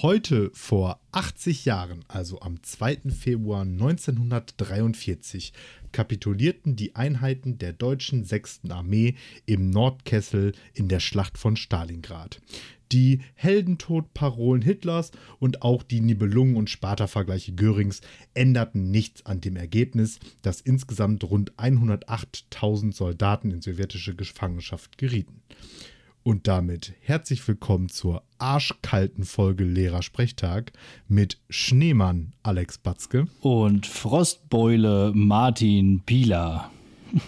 Heute vor 80 Jahren, also am 2. Februar 1943, kapitulierten die Einheiten der deutschen 6. Armee im Nordkessel in der Schlacht von Stalingrad. Die Heldentod-Parolen Hitlers und auch die Nibelungen- und Sparta-Vergleiche Görings änderten nichts an dem Ergebnis, dass insgesamt rund 108.000 Soldaten in sowjetische Gefangenschaft gerieten. Und damit herzlich willkommen zur arschkalten Folge Lehrersprechtag mit Schneemann Alex Batzke und Frostbeule Martin Pieler.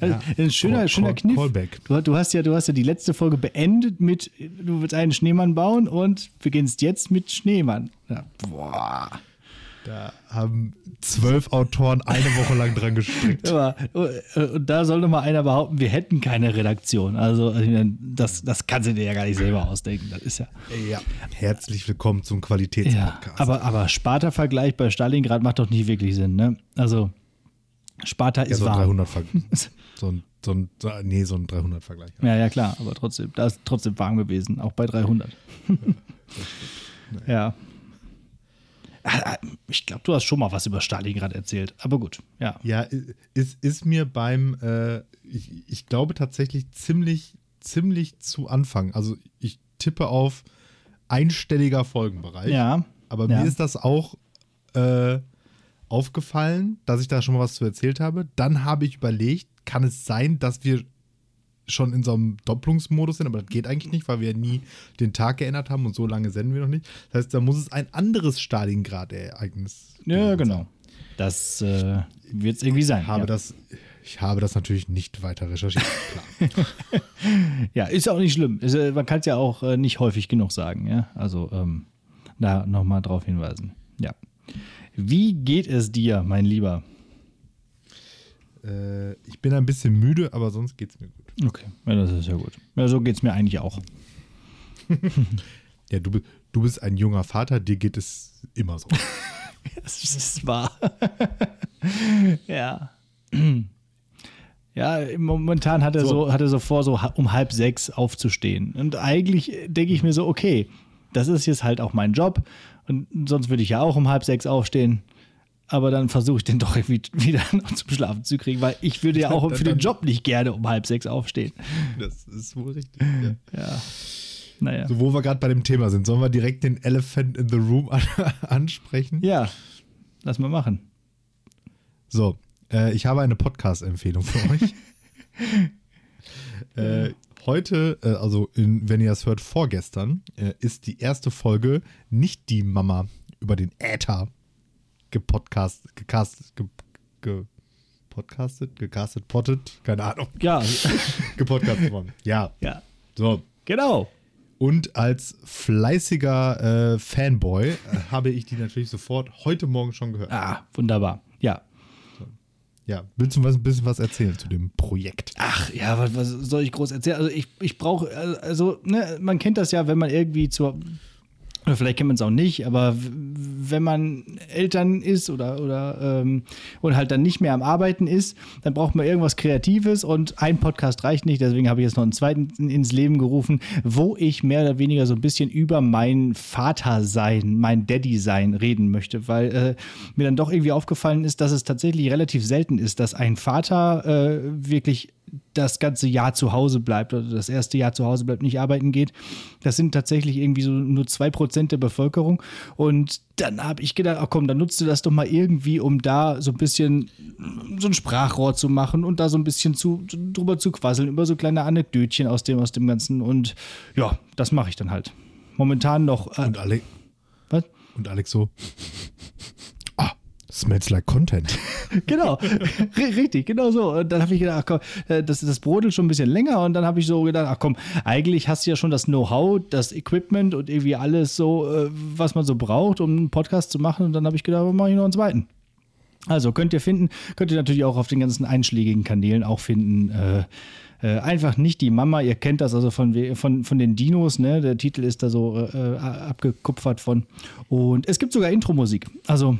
Ja, ein schöner, call, schöner Kniff. Callback. Du, du, hast ja, du hast ja die letzte Folge beendet mit, du willst einen Schneemann bauen und beginnst jetzt mit Schneemann. Ja, boah. Da haben zwölf Autoren eine Woche lang dran gestrickt. Aber, und da soll noch mal einer behaupten, wir hätten keine Redaktion. Also das, das kannst du dir ja gar nicht selber ausdenken. Das ist ja. Ja, herzlich willkommen zum Qualitätspodcast. Ja, aber, aber Sparta-Vergleich bei Stalingrad macht doch nicht wirklich Sinn, ne? Also Sparta ist ja, so warm. 300 so ein, so ein, nee, so ein 300-Vergleich. Ja. ja, ja, klar, aber trotzdem, da ist trotzdem warm gewesen, auch bei 300. ja. Ah, ah, ich glaube, du hast schon mal was über Stalingrad erzählt, aber gut, ja. Ja, ist, ist mir beim, äh, ich, ich glaube tatsächlich ziemlich, ziemlich zu Anfang. Also ich tippe auf einstelliger Folgenbereich. Ja. Aber ja. mir ist das auch äh, aufgefallen, dass ich da schon mal was zu erzählt habe. Dann habe ich überlegt, kann es sein, dass wir schon in so einem Doppelungsmodus sind, aber das geht eigentlich nicht, weil wir ja nie den Tag geändert haben und so lange senden wir noch nicht. Das heißt, da muss es ein anderes Stalingrad-Ereignis Ja, genau. Sein. Das äh, wird es irgendwie sein. Ich habe, ja. das, ich habe das natürlich nicht weiter recherchiert, ja, ist auch nicht schlimm. Ist, äh, man kann es ja auch äh, nicht häufig genug sagen, ja. Also ähm, da nochmal drauf hinweisen. Ja. Wie geht es dir, mein Lieber? Äh, ich bin ein bisschen müde, aber sonst geht es mir gut. Okay, ja, das ist ja gut. Ja, so geht es mir eigentlich auch. ja, du, du bist ein junger Vater, dir geht es immer so. das ist wahr. ja. Ja, momentan hat er so. so, hat er so vor, so um halb sechs aufzustehen. Und eigentlich denke ich mir so, okay, das ist jetzt halt auch mein Job. Und sonst würde ich ja auch um halb sechs aufstehen aber dann versuche ich den doch irgendwie wieder zum Schlafen zu kriegen, weil ich würde ja auch für den Job nicht gerne um halb sechs aufstehen. Das ist wohl richtig. Ja. ja. Naja. So, wo wir gerade bei dem Thema sind, sollen wir direkt den Elephant in the Room an ansprechen? Ja, lass mal machen. So, äh, ich habe eine Podcast-Empfehlung für euch. äh, heute, äh, also in, wenn ihr das hört, vorgestern, äh, ist die erste Folge nicht die Mama über den Äther gepodcast, gecastet, ge, ge, podcastet, gecastet, pottet, keine Ahnung. Ja. Gepodcastet worden. Ja. Ja. So. Genau. Und als fleißiger äh, Fanboy äh, habe ich die natürlich sofort heute Morgen schon gehört. Ah, wunderbar. Ja. Ja, willst du was, ein bisschen was erzählen zu dem Projekt? Ach ja, was, was soll ich groß erzählen? Also ich, ich brauche, also ne, man kennt das ja, wenn man irgendwie zur oder vielleicht kennt man es auch nicht, aber wenn man Eltern ist oder, oder ähm, und halt dann nicht mehr am Arbeiten ist, dann braucht man irgendwas Kreatives und ein Podcast reicht nicht. Deswegen habe ich jetzt noch einen zweiten ins Leben gerufen, wo ich mehr oder weniger so ein bisschen über mein Vatersein, mein Daddy-Sein reden möchte, weil äh, mir dann doch irgendwie aufgefallen ist, dass es tatsächlich relativ selten ist, dass ein Vater äh, wirklich das ganze Jahr zu Hause bleibt oder das erste Jahr zu Hause bleibt, nicht arbeiten geht. Das sind tatsächlich irgendwie so nur zwei Prozent der Bevölkerung. Und dann habe ich gedacht, ach komm, dann nutzt du das doch mal irgendwie, um da so ein bisschen so ein Sprachrohr zu machen und da so ein bisschen zu, drüber zu quasseln, über so kleine Anekdötchen aus dem, aus dem Ganzen. Und ja, das mache ich dann halt. Momentan noch. Äh, und Alex. Was? Und Alex so. Smells like Content. genau, richtig, genau so. Und dann habe ich gedacht, ach komm, äh, das, das brodelt schon ein bisschen länger. Und dann habe ich so gedacht, ach komm, eigentlich hast du ja schon das Know-how, das Equipment und irgendwie alles so, äh, was man so braucht, um einen Podcast zu machen. Und dann habe ich gedacht, mache ich noch einen zweiten. Also könnt ihr finden, könnt ihr natürlich auch auf den ganzen einschlägigen Kanälen auch finden. Äh, äh, einfach nicht die Mama, ihr kennt das also von, von, von den Dinos, ne? Der Titel ist da so äh, abgekupfert von. Und es gibt sogar Intro-Musik. Also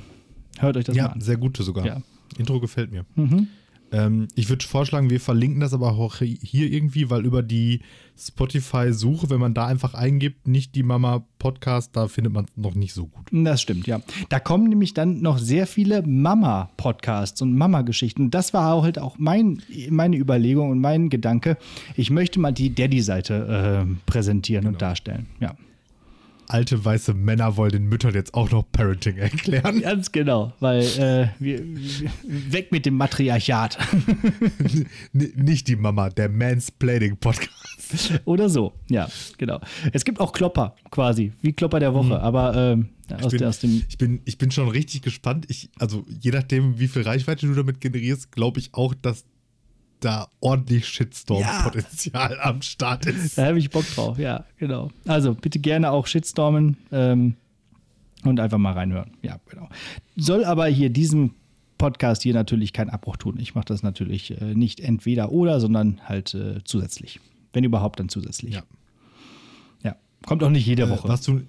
Hört euch das ja, mal an. Ja, sehr gute sogar. Ja. Intro gefällt mir. Mhm. Ähm, ich würde vorschlagen, wir verlinken das aber auch hier irgendwie, weil über die Spotify-Suche, wenn man da einfach eingibt, nicht die Mama-Podcast, da findet man es noch nicht so gut. Das stimmt, ja. Da kommen nämlich dann noch sehr viele Mama-Podcasts und Mama-Geschichten. Das war halt auch mein, meine Überlegung und mein Gedanke. Ich möchte mal die Daddy-Seite äh, präsentieren genau. und darstellen. Ja alte weiße Männer wollen den Müttern jetzt auch noch Parenting erklären. Ganz genau, weil äh, wir, weg mit dem Matriarchat. Nicht die Mama, der Mansplaining Podcast. Oder so, ja, genau. Es gibt auch Klopper quasi, wie Klopper der Woche, mhm. aber ähm, aus, bin, der, aus, dem. Ich bin, ich bin schon richtig gespannt. Ich, also je nachdem, wie viel Reichweite du damit generierst, glaube ich auch, dass da ordentlich Shitstorm-Potenzial ja. am Start ist. Da habe ich Bock drauf, ja, genau. Also bitte gerne auch Shitstormen ähm, und einfach mal reinhören. Ja, genau. Soll aber hier diesem Podcast hier natürlich keinen Abbruch tun. Ich mache das natürlich äh, nicht entweder oder, sondern halt äh, zusätzlich. Wenn überhaupt, dann zusätzlich. Ja. Ja. Kommt auch nicht jede äh, Woche. Was du,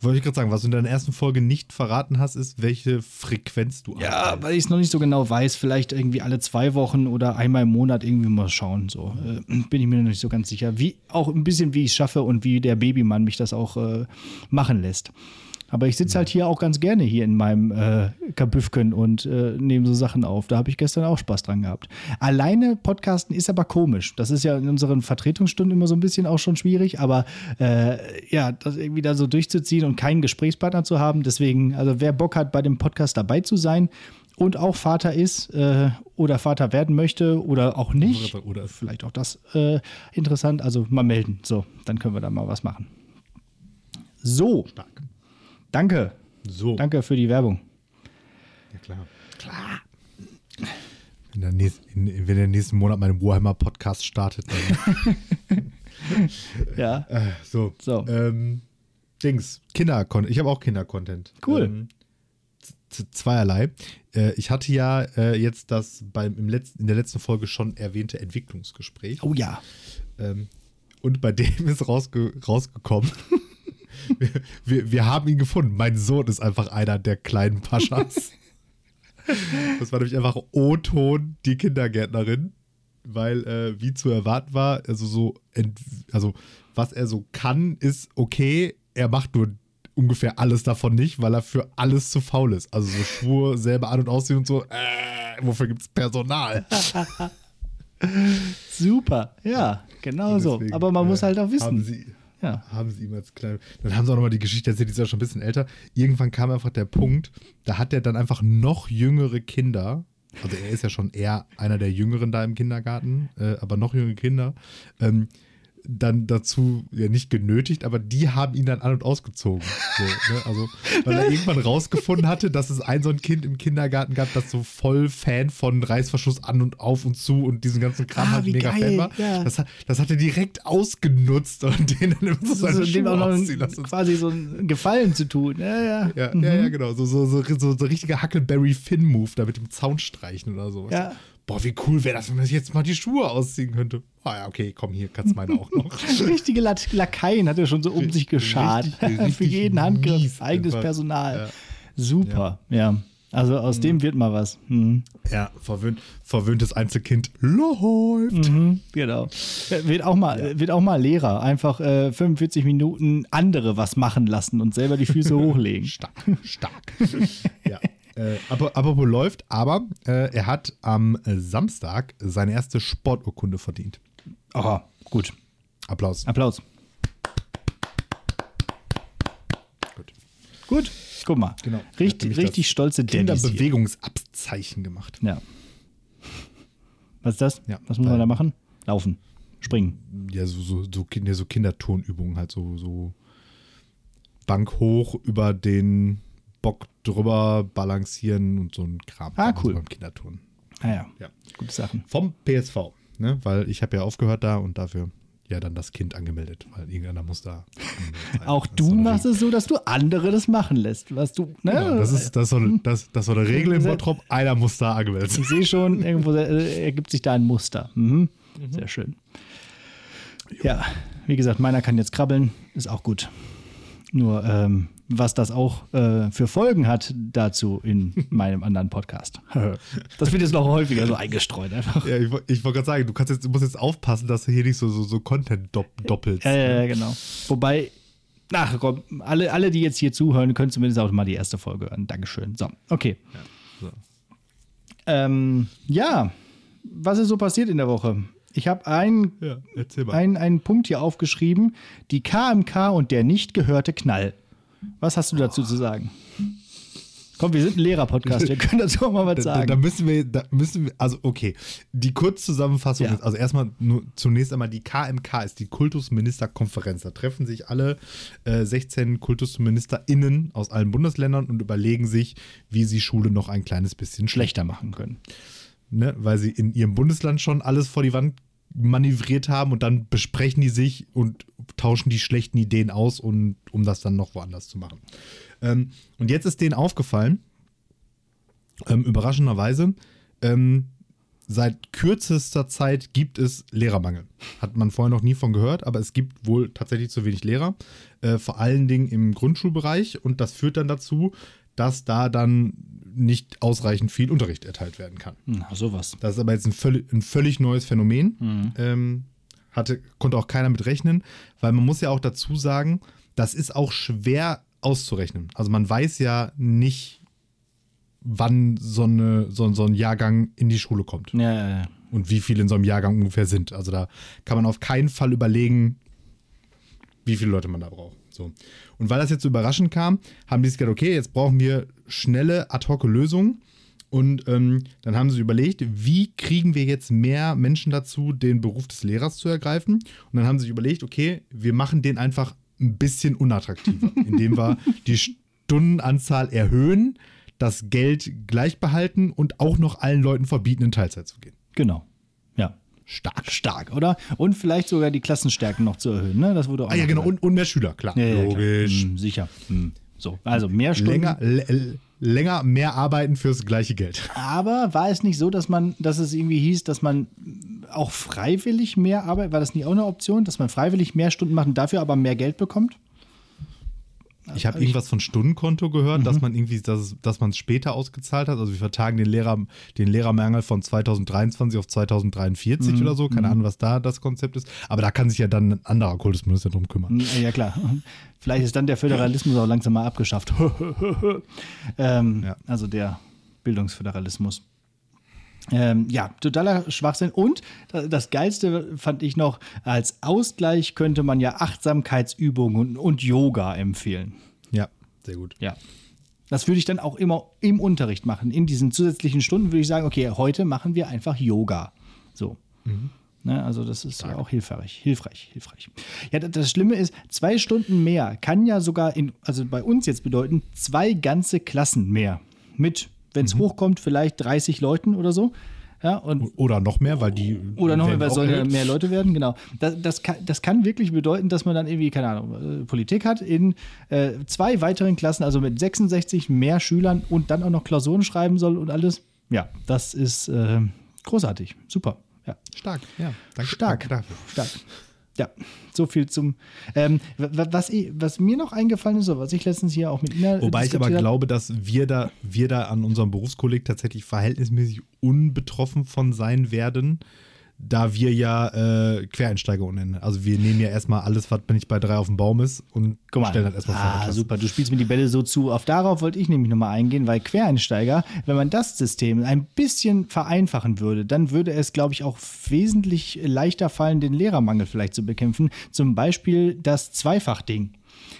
wollte ich gerade sagen, was du in deiner ersten Folge nicht verraten hast, ist, welche Frequenz du hast. Ja, weil ich es noch nicht so genau weiß. Vielleicht irgendwie alle zwei Wochen oder einmal im Monat irgendwie mal schauen. So äh, bin ich mir noch nicht so ganz sicher. Wie auch ein bisschen, wie ich es schaffe und wie der Babymann mich das auch äh, machen lässt. Aber ich sitze halt hier auch ganz gerne hier in meinem äh, Kabüffken und äh, nehme so Sachen auf. Da habe ich gestern auch Spaß dran gehabt. Alleine Podcasten ist aber komisch. Das ist ja in unseren Vertretungsstunden immer so ein bisschen auch schon schwierig, aber äh, ja, das irgendwie da so durchzuziehen und keinen Gesprächspartner zu haben. Deswegen, also wer Bock hat, bei dem Podcast dabei zu sein, und auch Vater ist äh, oder Vater werden möchte oder auch nicht. Oder, vielleicht auch das äh, interessant. Also mal melden. So, dann können wir da mal was machen. So. Stark. Danke. So. Danke für die Werbung. Ja, klar. Klar. Wenn der, nächste, wenn der nächsten Monat mein Warhammer Podcast startet, dann. ja. Äh, so. so. Ähm, Dings, Kinder, ich habe auch Kinder-Content. Cool. Ähm, zweierlei. Äh, ich hatte ja äh, jetzt das beim, im letzten, in der letzten Folge schon erwähnte Entwicklungsgespräch. Oh ja. Ähm, und bei dem ist rausge rausgekommen, wir, wir, haben ihn gefunden. Mein Sohn ist einfach einer der kleinen Paschas. das war nämlich einfach O-Ton, die Kindergärtnerin, weil, äh, wie zu erwarten war, also so, also was er so kann, ist okay. Er macht nur ungefähr alles davon nicht, weil er für alles zu faul ist. Also so Schwur selber an und aussehen und so, äh, wofür gibt es Personal? Super, ja, genau so. Aber man äh, muss halt auch wissen. Haben Sie, ja. Haben sie ihm als klein. Dann haben sie auch nochmal die Geschichte erzählt, die ist ja schon ein bisschen älter. Irgendwann kam einfach der Punkt, da hat er dann einfach noch jüngere Kinder. Also er ist ja schon eher einer der Jüngeren da im Kindergarten, äh, aber noch jüngere Kinder. Ähm, dann dazu ja nicht genötigt, aber die haben ihn dann an und ausgezogen. So, ne? Also, weil er irgendwann rausgefunden hatte, dass es ein so ein Kind im Kindergarten gab, das so voll Fan von Reißverschluss an und auf und zu und diesen ganzen Kram ah, halt mega geil. Fan war. Ja. Das, das hat er direkt ausgenutzt und den dann immer so seine so, Schuhe auch noch quasi so einen Gefallen zu tun. Ja, ja. Ja, mhm. ja, ja, genau. So, so, so, so, so richtiger Huckleberry Finn-Move, da mit dem Zaun streichen oder sowas. Ja boah, wie cool wäre das, wenn man sich jetzt mal die Schuhe ausziehen könnte. Ah ja, okay, komm, hier kannst meine auch noch. Richtige Lakaien hat er schon so um sich geschart. Für jeden Handgriff, eigenes einfach. Personal. Ja. Super, ja. ja. Also aus mhm. dem wird mal was. Mhm. Ja, verwöhnt, verwöhntes Einzelkind läuft. Mhm, genau. Wird auch mal, ja. wird auch mal Lehrer. Einfach äh, 45 Minuten andere was machen lassen und selber die Füße hochlegen. Stark, stark. ja. Äh, aber, aber wo läuft, aber äh, er hat am Samstag seine erste Sporturkunde verdient. Aha, gut. Applaus. Applaus. Gut. Gut. Guck mal. Genau. Richtig, richtig stolze Kinderbewegungsabzeichen gemacht. Ja. Was ist das? Ja, Was muss man da machen? Laufen. Springen. Ja, so, so, so, so Kinderturnübungen, halt so, so Bank hoch über den Bock drüber balancieren und so ein Kram. Ah, cool. Beim Kinderturnen. Ah ja. ja. Gute Sachen. Vom PSV, ne? Weil ich habe ja aufgehört da und dafür ja dann das Kind angemeldet, weil irgendeiner muss da. Auch du machst es so, dass du andere das machen lässt, was du. Ne? Genau, das ist das so, das, das so eine Regel im Bottrop. Einer muss da angemeldet sein. Ich sehe schon, irgendwo ergibt sich da ein Muster. Mhm. Mhm. Sehr schön. Ja, wie gesagt, meiner kann jetzt krabbeln, ist auch gut. Nur ähm, was das auch äh, für Folgen hat dazu in meinem anderen Podcast. das wird jetzt noch häufiger so eingestreut einfach. Ja, ich, ich wollte gerade sagen, du, kannst jetzt, du musst jetzt aufpassen, dass du hier nicht so, so, so Content dopp doppelst. Ja, ja, ja, genau. Wobei, ach komm, alle, alle, die jetzt hier zuhören, können zumindest auch mal die erste Folge hören. Dankeschön. So, okay. so. Ähm, ja, was ist so passiert in der Woche? Ich habe einen, Ja, einen, einen Punkt hier aufgeschrieben: die KMK und der nicht gehörte Knall. Was hast du dazu zu sagen? Komm, wir sind ein Lehrer-Podcast, wir können dazu auch mal was Da, da, sagen. da müssen wir, da müssen wir, also okay, die Kurzzusammenfassung Ja. ist, also erstmal nur zunächst einmal die KMK ist die Kultusministerkonferenz. Da treffen sich alle äh, 16 KultusministerInnen aus allen Bundesländern und überlegen sich, wie sie Schule noch ein kleines bisschen schlechter Schlechter machen können. ne, weil sie in ihrem Bundesland schon alles vor die Wand manövriert haben und dann besprechen die sich und tauschen die schlechten Ideen aus, und, um das dann noch woanders zu machen. Ähm, und jetzt ist denen aufgefallen, ähm, überraschenderweise, ähm, seit kürzester Zeit gibt es Lehrermangel. Hat man vorher noch nie von gehört, aber es gibt wohl tatsächlich zu wenig Lehrer, äh, vor allen Dingen im Grundschulbereich und das führt dann dazu, dass da dann nicht ausreichend viel Unterricht erteilt werden kann. Na, sowas. Das ist aber jetzt ein völlig, ein völlig neues Phänomen. Ähm, hatte, konnte auch keiner mit rechnen, weil man muss ja auch dazu sagen, das ist auch schwer auszurechnen. Also man weiß ja nicht, wann so, eine, so, so ein Jahrgang in die Schule kommt Ja, ja, ja. und wie viele in so einem Jahrgang ungefähr sind. Also da kann man auf keinen Fall überlegen, wie viele Leute man da braucht. So. Und weil das jetzt so überraschend kam, haben die sich gedacht, okay, jetzt brauchen wir schnelle, ad hoc Lösungen. Und ähm, dann haben sie überlegt, wie kriegen wir jetzt mehr Menschen dazu, den Beruf des Lehrers zu ergreifen? Und dann haben sie sich überlegt, okay, wir machen den einfach ein bisschen unattraktiver, indem wir die Stundenanzahl erhöhen, das Geld gleich behalten und auch noch allen Leuten verbieten, in Teilzeit zu gehen. Genau. Stark. Stark, oder? Und vielleicht sogar die Klassenstärken noch zu erhöhen, ne? Das wurde auch Ah ja, genau. Und, und mehr Schüler, klar. Ja, ja, klar. Logisch. Hm, sicher. Hm. So, also mehr Stunden. Länger, länger, mehr arbeiten fürs gleiche Geld. Aber war es nicht so, dass man, dass es irgendwie hieß, dass man auch freiwillig mehr arbeitet? War das nicht auch eine Option, dass man freiwillig mehr Stunden macht und dafür aber mehr Geld bekommt? Ich habe irgendwas von Stundenkonto gehört, dass man irgendwie, dass, es- dass man es später ausgezahlt hat. Also wir vertagen den Lehrer, den Lehrermangel von 2023 auf 2043 oder so. Keine Ahnung, was da das Konzept ist. Aber da kann sich ja dann ein anderer Kultusminister drum kümmern. Hm, Ja, klar. Vielleicht ist dann der Föderalismus auch langsam mal abgeschafft. ähm, Ja. Also der Bildungsföderalismus. Ähm, ja, totaler Schwachsinn. Und das Geilste fand ich noch, als Ausgleich könnte man ja Achtsamkeitsübungen und, und Yoga empfehlen. Ja, sehr gut. Ja. Das würde ich dann auch immer im Unterricht machen. In diesen zusätzlichen Stunden würde ich sagen, okay, heute machen wir einfach Yoga. So. Ne, also das ist ja auch hilfreich, hilfreich, hilfreich. Ja, das, das Schlimme ist, zwei Stunden mehr kann ja sogar in, also bei uns jetzt bedeuten, zwei ganze Klassen mehr. Mit, wenn es hochkommt, vielleicht 30 Leuten oder so. Ja, und Oder noch mehr, weil die. oder noch mehr, weil sollen ja mehr Leute werden, genau. Das, das, kann, das kann wirklich bedeuten, dass man dann irgendwie, keine Ahnung, äh, Politik hat in äh, zwei weiteren Klassen, also mit 66 mehr Schülern und dann auch noch Klausuren schreiben soll und alles. Ja, das ist äh, großartig. Super. Ja. Stark, ja. Danke, Stark. Danke dafür. Stark. Ja, so viel zum. Ähm, wa- wa- was, ich, was mir noch eingefallen ist, oder was ich letztens hier auch mit Ina Wobei ich aber glaube, dass wir da, wir da an unserem Berufskolleg tatsächlich verhältnismäßig unbetroffen von sein werden, da wir ja äh, Quereinsteiger nennen. Also wir nehmen ja erstmal alles, was nicht bei drei auf dem Baum ist und Guck mal. stellen das erstmal vor. ah, Klasse. super, du spielst mir die Bälle so zu. Auf darauf wollte ich nämlich nochmal eingehen, weil Quereinsteiger, wenn man das System ein bisschen vereinfachen würde, dann würde es, glaube ich, auch wesentlich leichter fallen, den Lehrermangel vielleicht zu bekämpfen. Zum Beispiel das Zweifachding.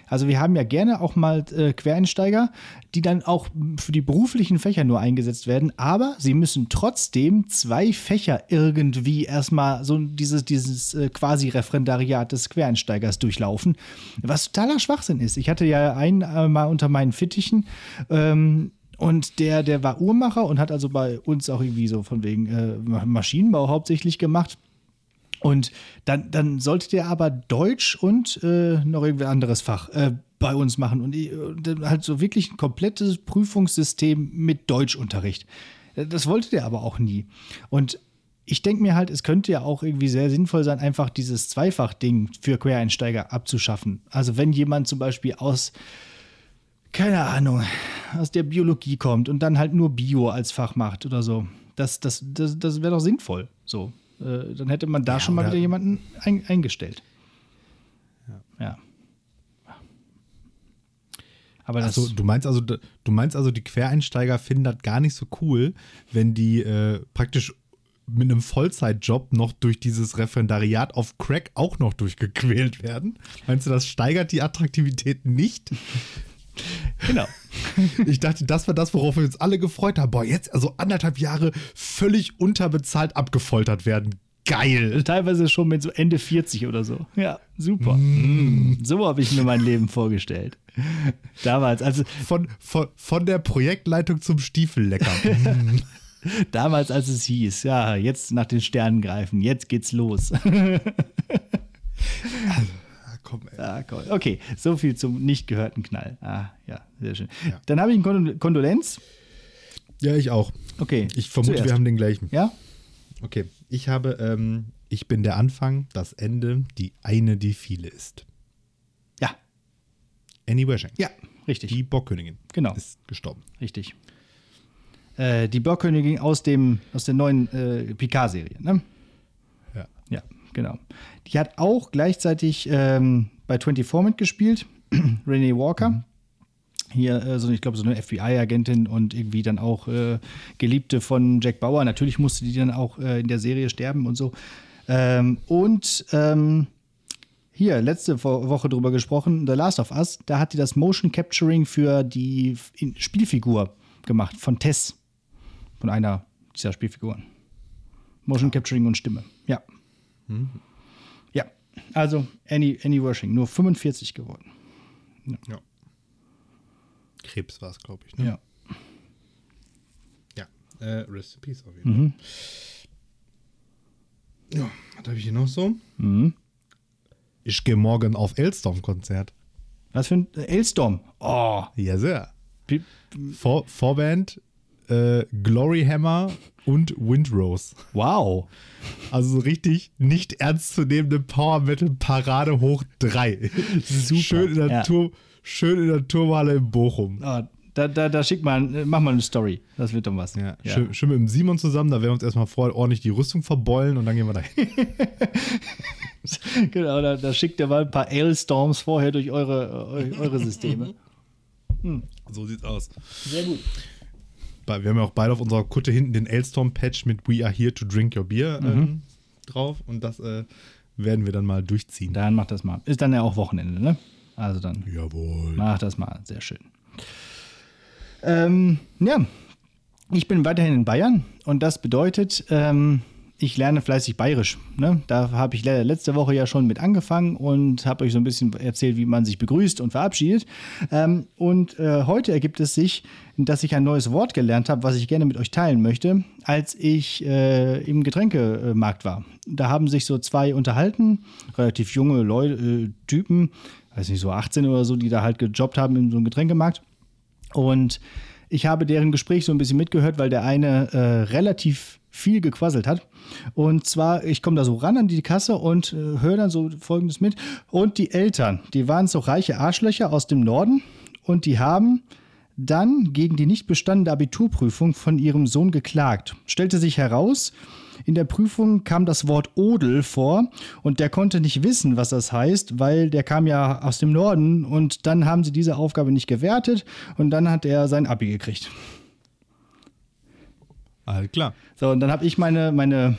Also wir haben ja gerne auch mal äh, Quereinsteiger, die dann auch für die beruflichen Fächer nur eingesetzt werden, aber sie müssen trotzdem zwei Fächer irgendwie erstmal so dieses, dieses äh, quasi Referendariat des Quereinsteigers durchlaufen, was totaler Schwachsinn ist. Ich hatte ja einen äh, mal unter meinen Fittichen ähm, und der, der war Uhrmacher und hat also bei uns auch irgendwie so von wegen äh, Maschinenbau hauptsächlich gemacht. Und dann, dann sollte der aber Deutsch und äh, noch irgendwie anderes Fach äh, bei uns machen. Und, und dann halt so wirklich ein komplettes Prüfungssystem mit Deutschunterricht. Äh, Das wollte der aber auch nie. Und ich denke mir halt, es könnte ja auch irgendwie sehr sinnvoll sein, einfach dieses Zweifach-Ding für Quereinsteiger abzuschaffen. Also wenn jemand zum Beispiel aus, keine Ahnung, aus der Biologie kommt und dann halt nur Bio als Fach macht oder so. Das, das, das, das wäre doch sinnvoll. So. Äh, dann hätte man da Ja, schon mal wieder jemanden ein, eingestellt. Ja. Aber das, Achso, du meinst also, du meinst also, die Quereinsteiger finden das gar nicht so cool, wenn die äh, praktisch mit einem Vollzeitjob noch durch dieses Referendariat auf Crack auch noch durchgequält werden? Meinst du, das steigert die Attraktivität nicht? Genau. Ich dachte, das war das, worauf wir uns alle gefreut haben. Boah, jetzt also anderthalb Jahre völlig unterbezahlt abgefoltert werden. Geil. Teilweise schon mit so Ende 40 oder so. Ja, super. Mm. So habe ich mir mein Leben vorgestellt. Damals, also Von, von, von der Projektleitung zum Stiefellecker. Mm. damals, als es hieß, ja, jetzt nach den Sternen greifen, jetzt geht's los. Ah, komm, ey. Ah, cool. Okay, so viel zum nicht gehörten Knall. Ah, ja, sehr schön. Ja. Dann habe ich ein Kondol Kondolenz. Ja, ich auch. Okay. Ich vermute, zuerst. wir haben den gleichen. Ja? Okay, ich habe, ähm, ich bin der Anfang, das Ende, die eine, die viele ist. Ja. Annie Wersching. Ja, richtig. Die Bockkönigin. Genau. Ist gestorben. Richtig. Äh, die Bergkönigin aus, dem, aus der neuen äh, Picard-Serie, ne? Genau. Die hat auch gleichzeitig ähm, bei 24 mitgespielt, Renee Walker. Hier, äh, so, ich glaube, so eine FBI-Agentin und irgendwie dann auch äh, Geliebte von Jack Bauer. Natürlich musste die dann auch äh, in der Serie sterben und so. Ähm, und ähm, hier, letzte Wo- Woche drüber gesprochen, The Last of Us, da hat die das Motion Capturing für die Spielfigur gemacht, von Tess. Von einer dieser Spielfiguren. Motion Capturing und Stimme. Ja. Ja, also Annie, Annie Wershing, nur 45 geworden. ja. Krebs war es, glaube ich. Ne? Ja. Ja. Äh, Rest in Peace auf jeden Fall. Ja, was habe ich hier noch so? Mhm. Ich gehe morgen auf Elstorm-Konzert. Was für ein Elstorm. Oh. Ja, sehr. Vor, Vorband äh, Glory Hammer und Windrose. Wow. Also so richtig nicht ernstzunehmende Power Metal Parade hoch 3. Super, Schön in der, ja. Tour, schön in der Turmhalle in Bochum. Oh, da, da, da schick mal, äh, mach mal eine Story. Das wird doch was. Ja, Schön, schön mit dem Simon zusammen, da werden wir uns erstmal vorher ordentlich die Rüstung verbeulen und dann gehen wir da hin. Genau, da, da schickt ihr mal ein paar Ailstorms vorher durch eure, eure Systeme. So sieht's aus. Sehr gut. Wir haben ja auch beide auf unserer Kutte hinten den Elstorm-Patch mit We are here to drink your beer ähm, drauf und das äh, werden wir dann mal durchziehen. Dann macht das mal. Ist dann ja auch Wochenende, ne? Also dann Jawohl. mach das mal. Sehr schön. Ähm, ja, ich bin weiterhin in Bayern und das bedeutet, ähm, ich lerne fleißig Bayerisch. Ne? Da habe ich le- letzte Woche ja schon mit angefangen und habe euch so ein bisschen erzählt, wie man sich begrüßt und verabschiedet. Ähm, und äh, heute ergibt es sich, dass ich ein neues Wort gelernt habe, was ich gerne mit euch teilen möchte, als ich äh, im Getränkemarkt war. Da haben sich so zwei unterhalten, relativ junge Leute, äh, Typen, weiß nicht, so 18 oder so, die da halt gejobbt haben in so einem Getränkemarkt. Und ich habe deren Gespräch so ein bisschen mitgehört, weil der eine äh, relativ viel gequasselt hat. Und zwar, ich komme da so ran an die Kasse und äh, höre dann so Folgendes mit. Und die Eltern, die waren so reiche Arschlöcher aus dem Norden und die haben dann gegen die nicht bestandene Abiturprüfung von ihrem Sohn geklagt. Stellte sich heraus, in der Prüfung kam das Wort Odel vor und der konnte nicht wissen, was das heißt, weil der kam ja aus dem Norden und dann haben sie diese Aufgabe nicht gewertet und dann hat er sein Abi gekriegt. Alles klar. So, und dann habe ich meine, meine,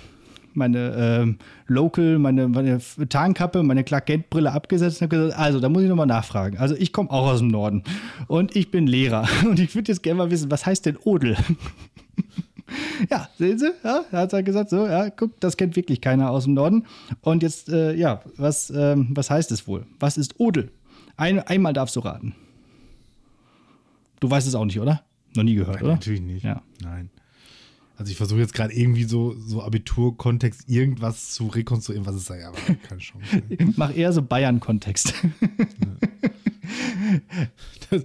meine ähm, Local, meine, meine Tarnkappe, meine Clark Kent Brille abgesetzt und habe gesagt, also da muss ich nochmal nachfragen. Also ich komme auch aus dem Norden und ich bin Lehrer und ich würde jetzt gerne mal wissen, was heißt denn Odel? ja, sehen Sie, ja, da hat er gesagt, so, ja, guck, das kennt wirklich keiner aus dem Norden. Und jetzt, äh, ja, was, ähm, was heißt es wohl? Was ist Odel? Ein, einmal darfst du raten. Du weißt es auch nicht, oder? Noch nie gehört, Nein, oder? natürlich nicht. Ja. Nein. Also ich versuche jetzt gerade irgendwie so, so Abiturkontext irgendwas zu rekonstruieren, was es sei, aber keine Chance. Mach eher so Bayern-Kontext. Das,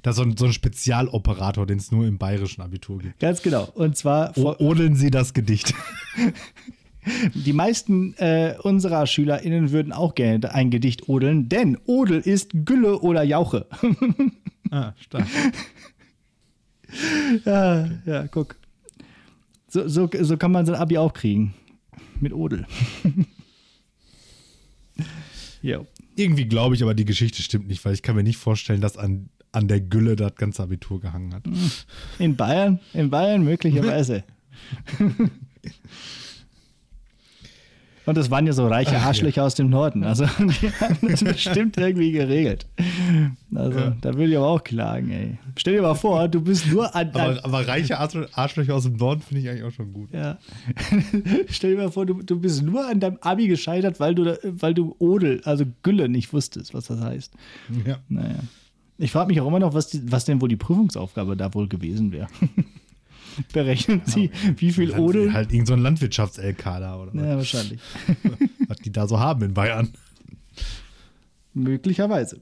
Das ist so ein, so ein Spezialoperator, den es nur im bayerischen Abitur gibt. Ganz genau. Und zwar O odeln Sie das Gedicht. Die meisten äh, unserer SchülerInnen würden auch gerne ein Gedicht odeln, denn Odel ist Gülle oder Jauche. ah, stark. ja, ja, guck. So, so, so kann man sein Abi auch kriegen. Mit Odel. ja. Irgendwie glaube ich aber, die Geschichte stimmt nicht, weil ich kann mir nicht vorstellen, dass an, an der Gülle das ganze Abitur gehangen hat. In Bayern? In Bayern möglicherweise. Und das waren ja so reiche Arschlöcher aus dem Norden. Also die haben das bestimmt irgendwie geregelt. Also ja. da würde ich aber auch klagen, ey. Stell dir mal vor, du bist nur an. Aber, aber reiche Arschlöcher aus dem Norden finde ich eigentlich auch schon gut. Ja. Stell dir mal vor, du, du bist nur an deinem Abi gescheitert, weil du, weil du Odel, also Gülle, nicht wusstest, was das heißt. Ja. Naja. Ich frage mich auch immer noch, was, die, was denn wohl die Prüfungsaufgabe da wohl gewesen wäre. Berechnen Sie, wie viel Odel. Halt irgend so ein Landwirtschafts-LK da, oder? Ja, wahrscheinlich. Was die da so haben in Bayern. Möglicherweise.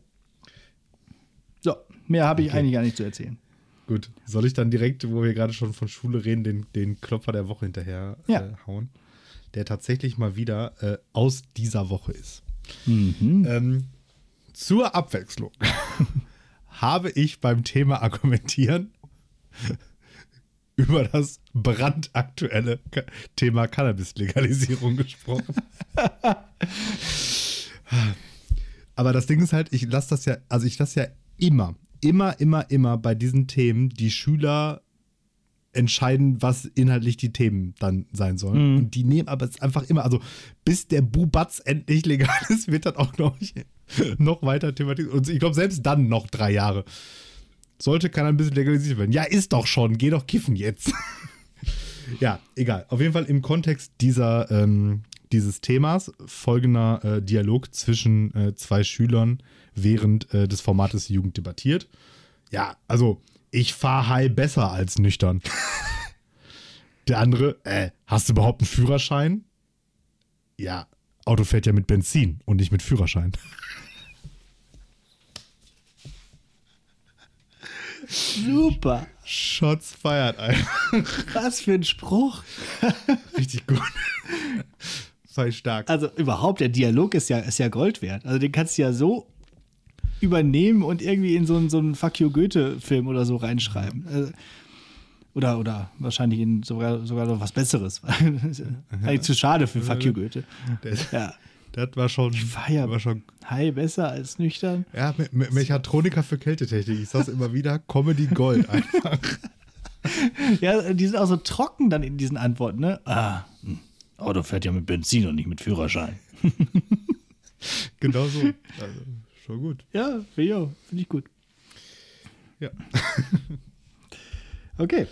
So, mehr habe ich okay. eigentlich gar nicht zu erzählen. Gut, soll ich dann direkt, wo wir gerade schon von Schule reden, den, den Klopfer der Woche hinterher ja. äh, hauen? Der tatsächlich mal wieder äh, aus dieser Woche ist. Mhm. Ähm, zur Abwechslung habe ich beim Thema Argumentieren über das brandaktuelle Thema Cannabis-Legalisierung gesprochen. Aber das Ding ist halt, ich lasse das ja, also ich lasse ja immer, immer, immer, immer bei diesen Themen die Schüler entscheiden, was inhaltlich die Themen dann sein sollen. Mhm. Und die nehmen aber es einfach immer, also bis der Bubatz endlich legal ist, wird das auch, glaube ich, noch weiter thematisiert. Und ich glaube, selbst dann noch drei Jahre sollte kann ein bisschen legalisiert werden. Ja, ist doch schon, geh doch kiffen jetzt. ja, egal. Auf jeden Fall im Kontext dieser, ähm, dieses Themas folgender äh, Dialog zwischen äh, zwei Schülern während äh, des Formates Jugend debattiert. Ja, also ich fahre high besser als nüchtern. Der andere, äh, hast du überhaupt einen Führerschein? Ja, Auto fährt ja mit Benzin und nicht mit Führerschein. Super. Shots feiert einfach. Was für ein Spruch. Richtig gut. Sei stark. Also überhaupt, der Dialog ist ja, ist ja Gold wert. Also den kannst du ja so übernehmen und irgendwie in so einen, so einen Fuck you Goethe-Film oder so reinschreiben. Also, oder, oder wahrscheinlich in sogar, sogar noch was Besseres. Eigentlich zu schade für Fuck you Goethe. Ja. Das war schon. Ich war ja war schon, high besser als nüchtern. Ja, Me Me Mechatroniker für Kältetechnik. Ich sag's immer wieder: Comedy Gold einfach. ja, die sind auch so trocken dann in diesen Antworten, ne? Ah, hm. Auto fährt ja mit Benzin und nicht mit Führerschein. genau so. Also, schon gut. Ja, finde ich gut. Ja. okay.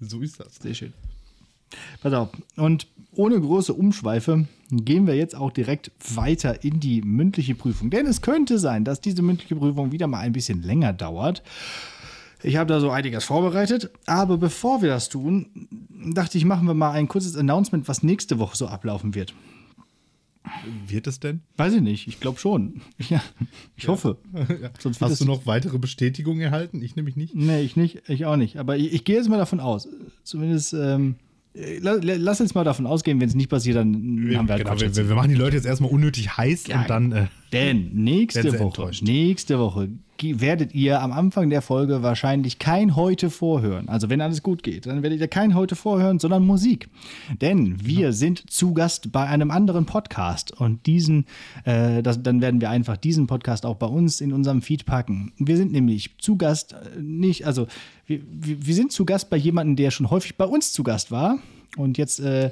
So ist das. Sehr schön. Pass auf. Und ohne große Umschweife gehen wir jetzt auch direkt weiter in die mündliche Prüfung. Denn es könnte sein, dass diese mündliche Prüfung wieder mal ein bisschen länger dauert. Ich habe da so einiges vorbereitet. Aber bevor wir das tun, dachte ich, machen wir mal ein kurzes Announcement, was nächste Woche so ablaufen wird. Wird es denn? Weiß ich nicht. Ich glaube schon. Ja, ich ja. hoffe. Ja. Hast du noch weitere Bestätigungen erhalten? Ich nämlich nicht. Nee, ich nicht. Ich auch nicht. Aber ich, ich gehe jetzt mal davon aus. Zumindest. Ähm, Lass uns mal davon ausgehen, wenn es nicht passiert, dann haben wir halt genau, wir, wir, machen die Leute jetzt erstmal unnötig heiß ja, und dann. Äh, denn nächste Woche, nächste Woche werdet ihr am Anfang der Folge wahrscheinlich kein Heute vorhören. Also wenn alles gut geht, dann werdet ihr kein Heute vorhören, sondern Musik. Denn wir ja. sind zu Gast bei einem anderen Podcast und diesen, äh, das, dann werden wir einfach diesen Podcast auch bei uns in unserem Feed packen. Wir sind nämlich zu Gast, äh, nicht, also wir, wir sind zu Gast bei jemandem, der schon häufig bei uns zu Gast war. Und jetzt äh,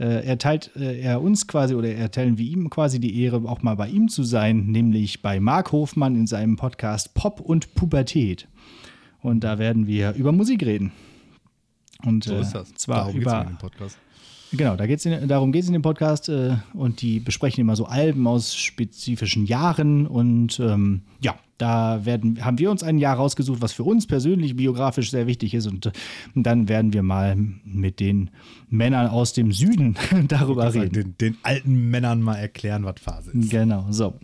äh, erteilt äh, er uns quasi oder erteilen wir ihm quasi die Ehre, auch mal bei ihm zu sein, nämlich bei Marc Hofmann in seinem Podcast Pop und Pubertät. Und da werden wir über Musik reden. Und so ist das. Äh, zwar darum über in Podcast. Genau, da geht's in, darum geht es in dem Podcast äh, und die besprechen immer so Alben aus spezifischen Jahren und ähm, ja, Da werden, haben wir uns ein Jahr rausgesucht, was für uns persönlich biografisch sehr wichtig ist. Und, äh, dann werden wir mal mit den Männern aus dem Süden darüber reden. den, den alten Männern mal erklären, was Phase ist. Genau, so.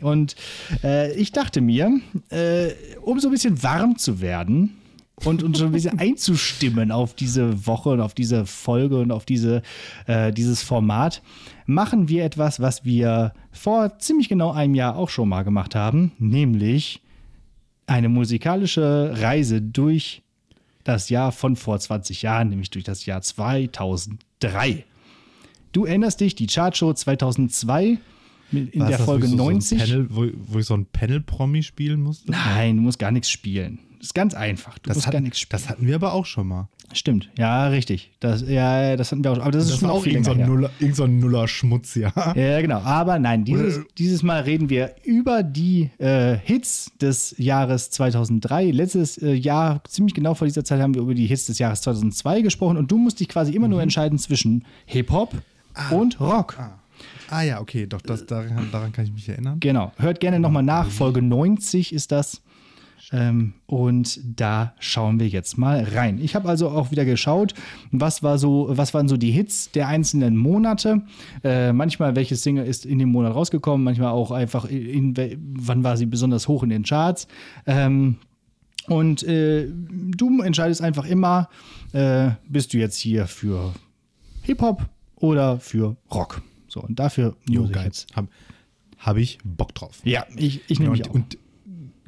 Und äh, ich dachte mir, äh, um so ein bisschen warm zu werden und, und so ein bisschen einzustimmen auf diese Woche und auf diese Folge und auf diese, äh, dieses Format, machen wir etwas, was wir vor ziemlich genau einem Jahr auch schon mal gemacht haben, nämlich eine musikalische Reise durch das Jahr von vor 20 Jahren, nämlich durch das Jahr 2003. Du erinnerst dich, die Chartshow 2002 mit- in War der Folge so, 90. So Panel, wo, wo ich so ein Panel-Promi spielen musste? Nein, du musst gar nichts spielen. Ist ganz einfach. Du Das, musst hat, gar nichts spielen. das hatten wir aber auch schon mal. Stimmt, ja, richtig. Das, ja, das hatten wir auch schon. Aber das, ist Das schon war auch auch viel irgend so. Nuller, irgend so ein Nuller-Schmutz, ja. Ja, genau. Aber nein, dieses, Oder- dieses Mal reden wir über die äh, Hits des Jahres 2003. Letztes äh, Jahr, ziemlich genau vor dieser Zeit, haben wir über die Hits des Jahres 2002 gesprochen. Und du musst dich quasi immer nur entscheiden zwischen Hip-Hop und Rock. Ah. ah ja, okay, doch, das, daran, daran kann ich mich erinnern. Genau. Hört gerne nochmal nach. Folge 90 ist das. Ähm, und da schauen wir jetzt mal rein. Ich habe also auch wieder geschaut, was, war so, was waren so die Hits der einzelnen Monate. Äh, manchmal, welche Single ist in dem Monat rausgekommen, manchmal auch einfach, in, in, wann war sie besonders hoch in den Charts. Ähm, und äh, du entscheidest einfach immer, äh, bist du jetzt hier für Hip-Hop oder für Rock. So, und dafür Jo, muss ich geil. jetzt. Habe hab ich Bock drauf. Ja, ich, ich nehme mich und, auch. und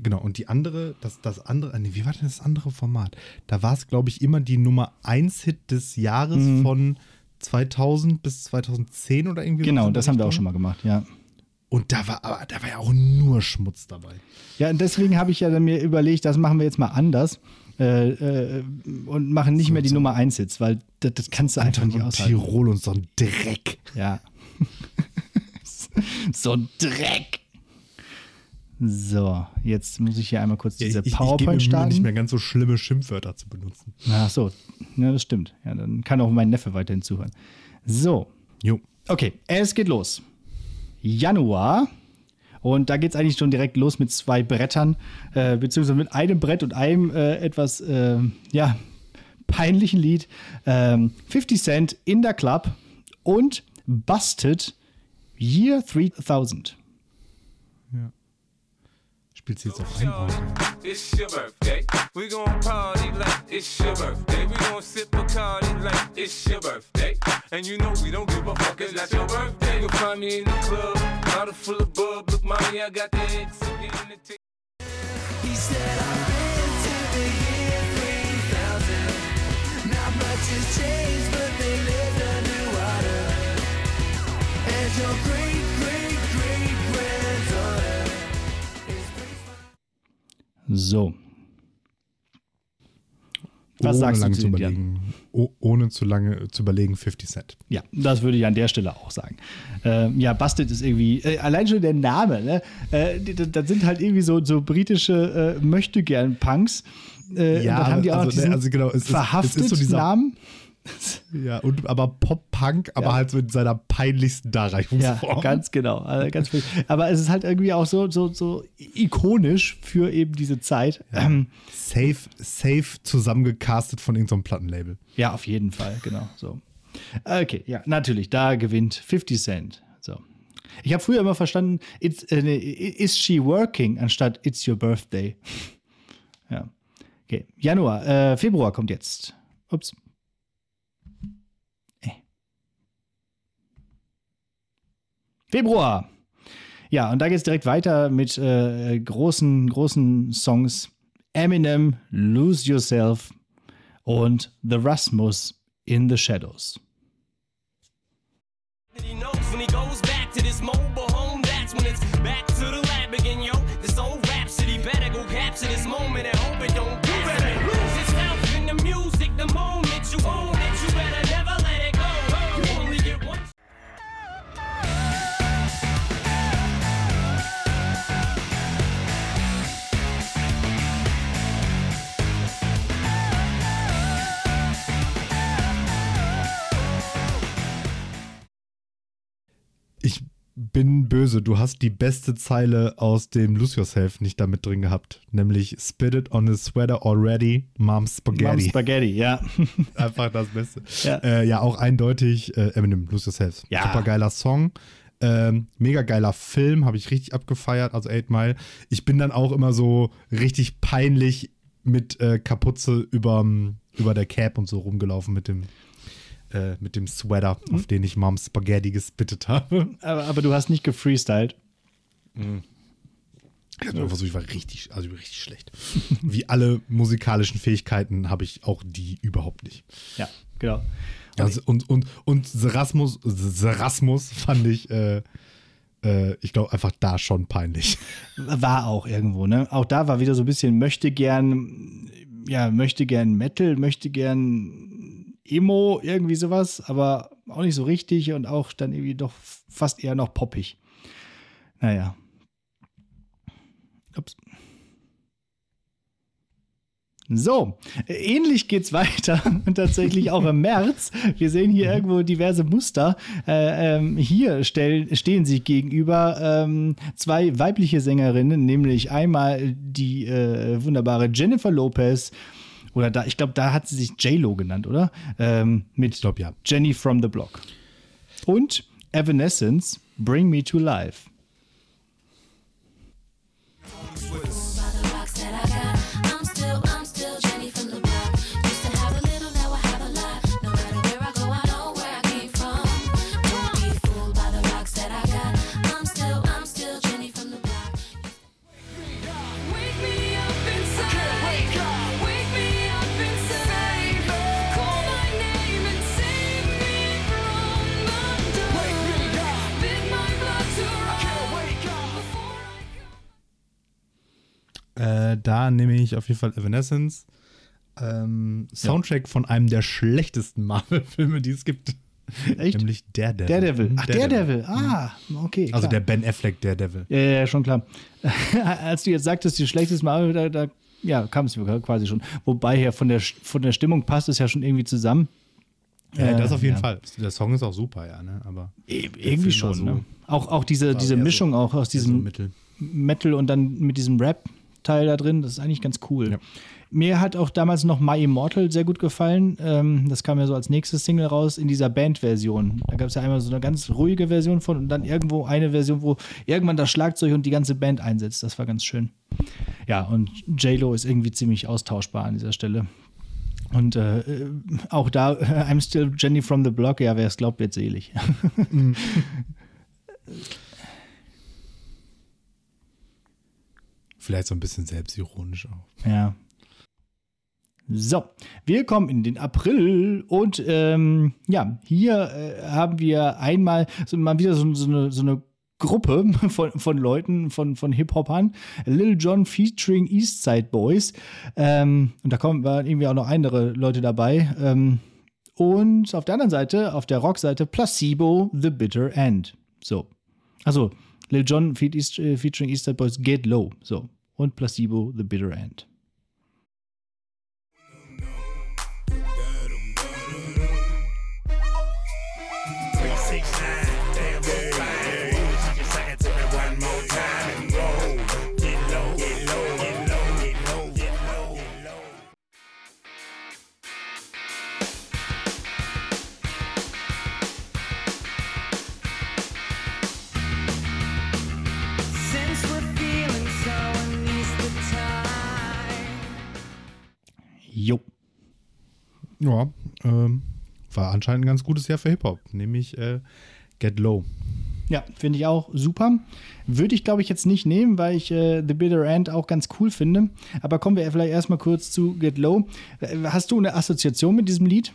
genau, und die andere, das, das andere, nee, wie war denn das andere Format? Da war es, glaube ich, immer die Nummer 1 Hit des Jahres Mhm. von 2000 bis 2010 oder irgendwie Genau, das haben wir auch schon mal gemacht, ja. Und da war aber da war ja auch nur Schmutz dabei. Ja, und deswegen habe ich ja dann mir überlegt, das machen wir jetzt mal anders äh, äh, und machen nicht mehr die Nummer 1 Hits, weil das, das kannst du einfach Anton nicht und aushalten. Tirol und so ein Dreck. Ja. so ein Dreck. So, jetzt muss ich hier einmal kurz diese ich, ich, ich PowerPoint Mühe, starten. nicht mehr ganz so schlimme Schimpfwörter zu benutzen. Ach so, ja, das stimmt. Ja, dann kann auch mein Neffe weiterhin zuhören. So, Jo. Okay, es geht los. Januar. Und da geht es eigentlich schon direkt los mit zwei Brettern, äh, beziehungsweise mit einem Brett und einem äh, etwas, äh, ja, peinlichen Lied. Ähm, 50 Cent in der Club und Busted Year 3000. Spielt sie jetzt auf einem Auge. It's your birthday. We gon' party like it's your birthday. We gon' sip Bacardi like it's your birthday. And you know we don't give a fuck, it's not your birthday. You'll find me in the club, bottle full of bub. Look, mommy, I got the X again to take. He said, I've been to the year 3000. Not much has changed, but they lived underwater. And your So. Was ohne sagst du lange zu zu überlegen. Oh, ohne zu lange zu überlegen, 50 Cent. Ja, das würde ich an der Stelle auch sagen. Ähm, ja, Busted ist irgendwie, äh, allein schon der Name, ne? Äh, das sind halt irgendwie so, so britische äh, Möchtegern-Punks. Äh, Ja, haben die auch also, diesen also genau, es ist- es verhaftet ist so dieser- Namen. Ja, und, aber Pop-Punk, aber Ja. halt so in seiner peinlichsten Ja, Darreichungsform. ganz genau. Also ganz. Aber es ist halt irgendwie auch so, so, so ikonisch für eben diese Zeit. Ja, ähm, safe, safe zusammengecastet von irgendeinem Plattenlabel. ja auf jeden Fall, genau. So. Okay, ja, natürlich, da gewinnt 50 Cent. So. Ich habe früher immer verstanden, it's, äh, is she working anstatt it's your birthday. Ja. Okay. Januar, äh, Februar kommt jetzt. Ups. Februar. Ja, und da geht es direkt weiter mit äh, großen, großen Songs. Eminem, Lose Yourself und The Rasmus in the Shadows. Capture this moment and hope it don't you better lose yourself in the music the moment bin böse. Du hast die beste Zeile aus dem Lose Yourself nicht damit drin gehabt. Nämlich Spit it on a sweater already, Mom's Mom Spaghetti. Spaghetti, ja. Einfach das Beste. Ja. Ja, äh, ja auch eindeutig äh, Eminem, Lose Yourself. Ja. Super geiler Song. Ähm, mega geiler Film, habe ich richtig abgefeiert, also 8 Mile. Ich bin dann auch immer so richtig peinlich mit äh, Kapuze überm, über der Cap und so rumgelaufen mit dem, äh, mit dem Sweater, Mhm. auf den ich Mom's Spaghetti gespittet habe. aber, aber du hast nicht gefreestylt. Ich habe versucht, ich war richtig, also ich richtig schlecht. Wie alle musikalischen Fähigkeiten habe ich auch die überhaupt nicht. Ja, genau. Also, und, und, und Serasmus, Serasmus fand ich, äh, äh, ich glaube, einfach da schon peinlich. War auch irgendwo, ne? Auch da war wieder so ein bisschen möchte gern, ja, möchte gern Metal, möchte gern Emo, irgendwie sowas, aber auch nicht so richtig und auch dann irgendwie doch fast eher noch poppig. Naja. Ups. So, ähnlich geht's weiter und tatsächlich auch im März. Wir sehen hier irgendwo diverse Muster. Äh, ähm, hier stellen, stehen sich gegenüber ähm, zwei weibliche Sängerinnen, nämlich einmal die äh, wunderbare Jennifer Lopez oder da, ich glaube, da hat sie sich J-Lo genannt, oder? Ähm, mit Ich glaube, ja. Jenny from the Block. Und Evanescence, Bring Me to Life. Da nehme ich auf jeden Fall Evanescence. Ähm, Soundtrack von einem der schlechtesten Marvel-Filme, die es gibt. Echt? Nämlich Daredevil. Daredevil. Ach, Daredevil. Daredevil. Ah, okay. Also klar. der Ben Affleck Daredevil. Ja, ja, ja, schon klar. Als du jetzt sagtest, die schlechteste Marvel, da, da ja, kam es mir quasi schon. Wobei ja von der, von der Stimmung passt es ja schon irgendwie zusammen. Ja, das auf jeden ja. Fall. Der Song ist auch super, ja, ne? Aber E- Irgendwie schon, so- ne? Auch, auch diese, diese eher so- Mischung auch aus so diesem Mittel. Metal und dann mit diesem Rap-Teil da drin, das ist eigentlich ganz cool. Ja. Mir hat auch damals noch My Immortal sehr gut gefallen. Ähm, das kam ja so als nächstes Single raus in dieser Band-Version. Da gab es ja einmal so eine ganz ruhige Version von und dann irgendwo eine Version, wo irgendwann das Schlagzeug und die ganze Band einsetzt. Das war ganz schön. Ja, und J-Lo ist irgendwie ziemlich austauschbar an dieser Stelle. Und äh, äh, auch da, äh, I'm still Jenny from the Block, ja, wer es glaubt, wird selig. Vielleicht so ein bisschen selbstironisch auch. Ja. So, wir kommen in den April und ähm, ja, hier äh, haben wir einmal so, mal wieder so, so, eine, so eine Gruppe von, von Leuten, von, von Hip-Hopern, Lil Jon featuring Eastside Boys. Ähm, und da kommen irgendwie auch noch andere Leute dabei. Ähm, und auf der anderen Seite, auf der Rockseite, Placebo, The Bitter End. So. Also, Lil Jon äh, featuring Eastside Boys, Get Low. So. Und Placebo, The Bitter End. Ja, ähm, war anscheinend ein ganz gutes Jahr für Hip-Hop, nämlich äh, Get Low. Ja, finde ich auch super. Würde ich, glaube ich, jetzt nicht nehmen, weil ich äh, The Bitter End auch ganz cool finde. Aber kommen wir vielleicht erstmal kurz zu Get Low. Äh, Hast du eine Assoziation mit diesem Lied?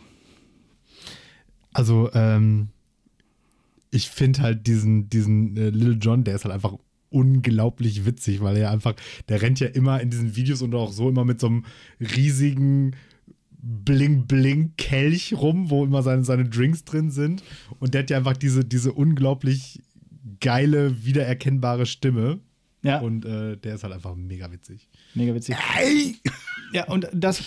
Also, ähm, ich finde halt diesen, diesen äh, Lil Jon, der ist halt einfach unglaublich witzig, weil er einfach, der rennt ja immer in diesen Videos und auch so immer mit so einem riesigen Bling-Bling-Kelch rum, wo immer seine, seine Drinks drin sind. Und der hat ja einfach diese, diese unglaublich geile, wiedererkennbare Stimme. Ja. Und äh, der ist halt einfach mega witzig. Mega witzig. Ja, und das,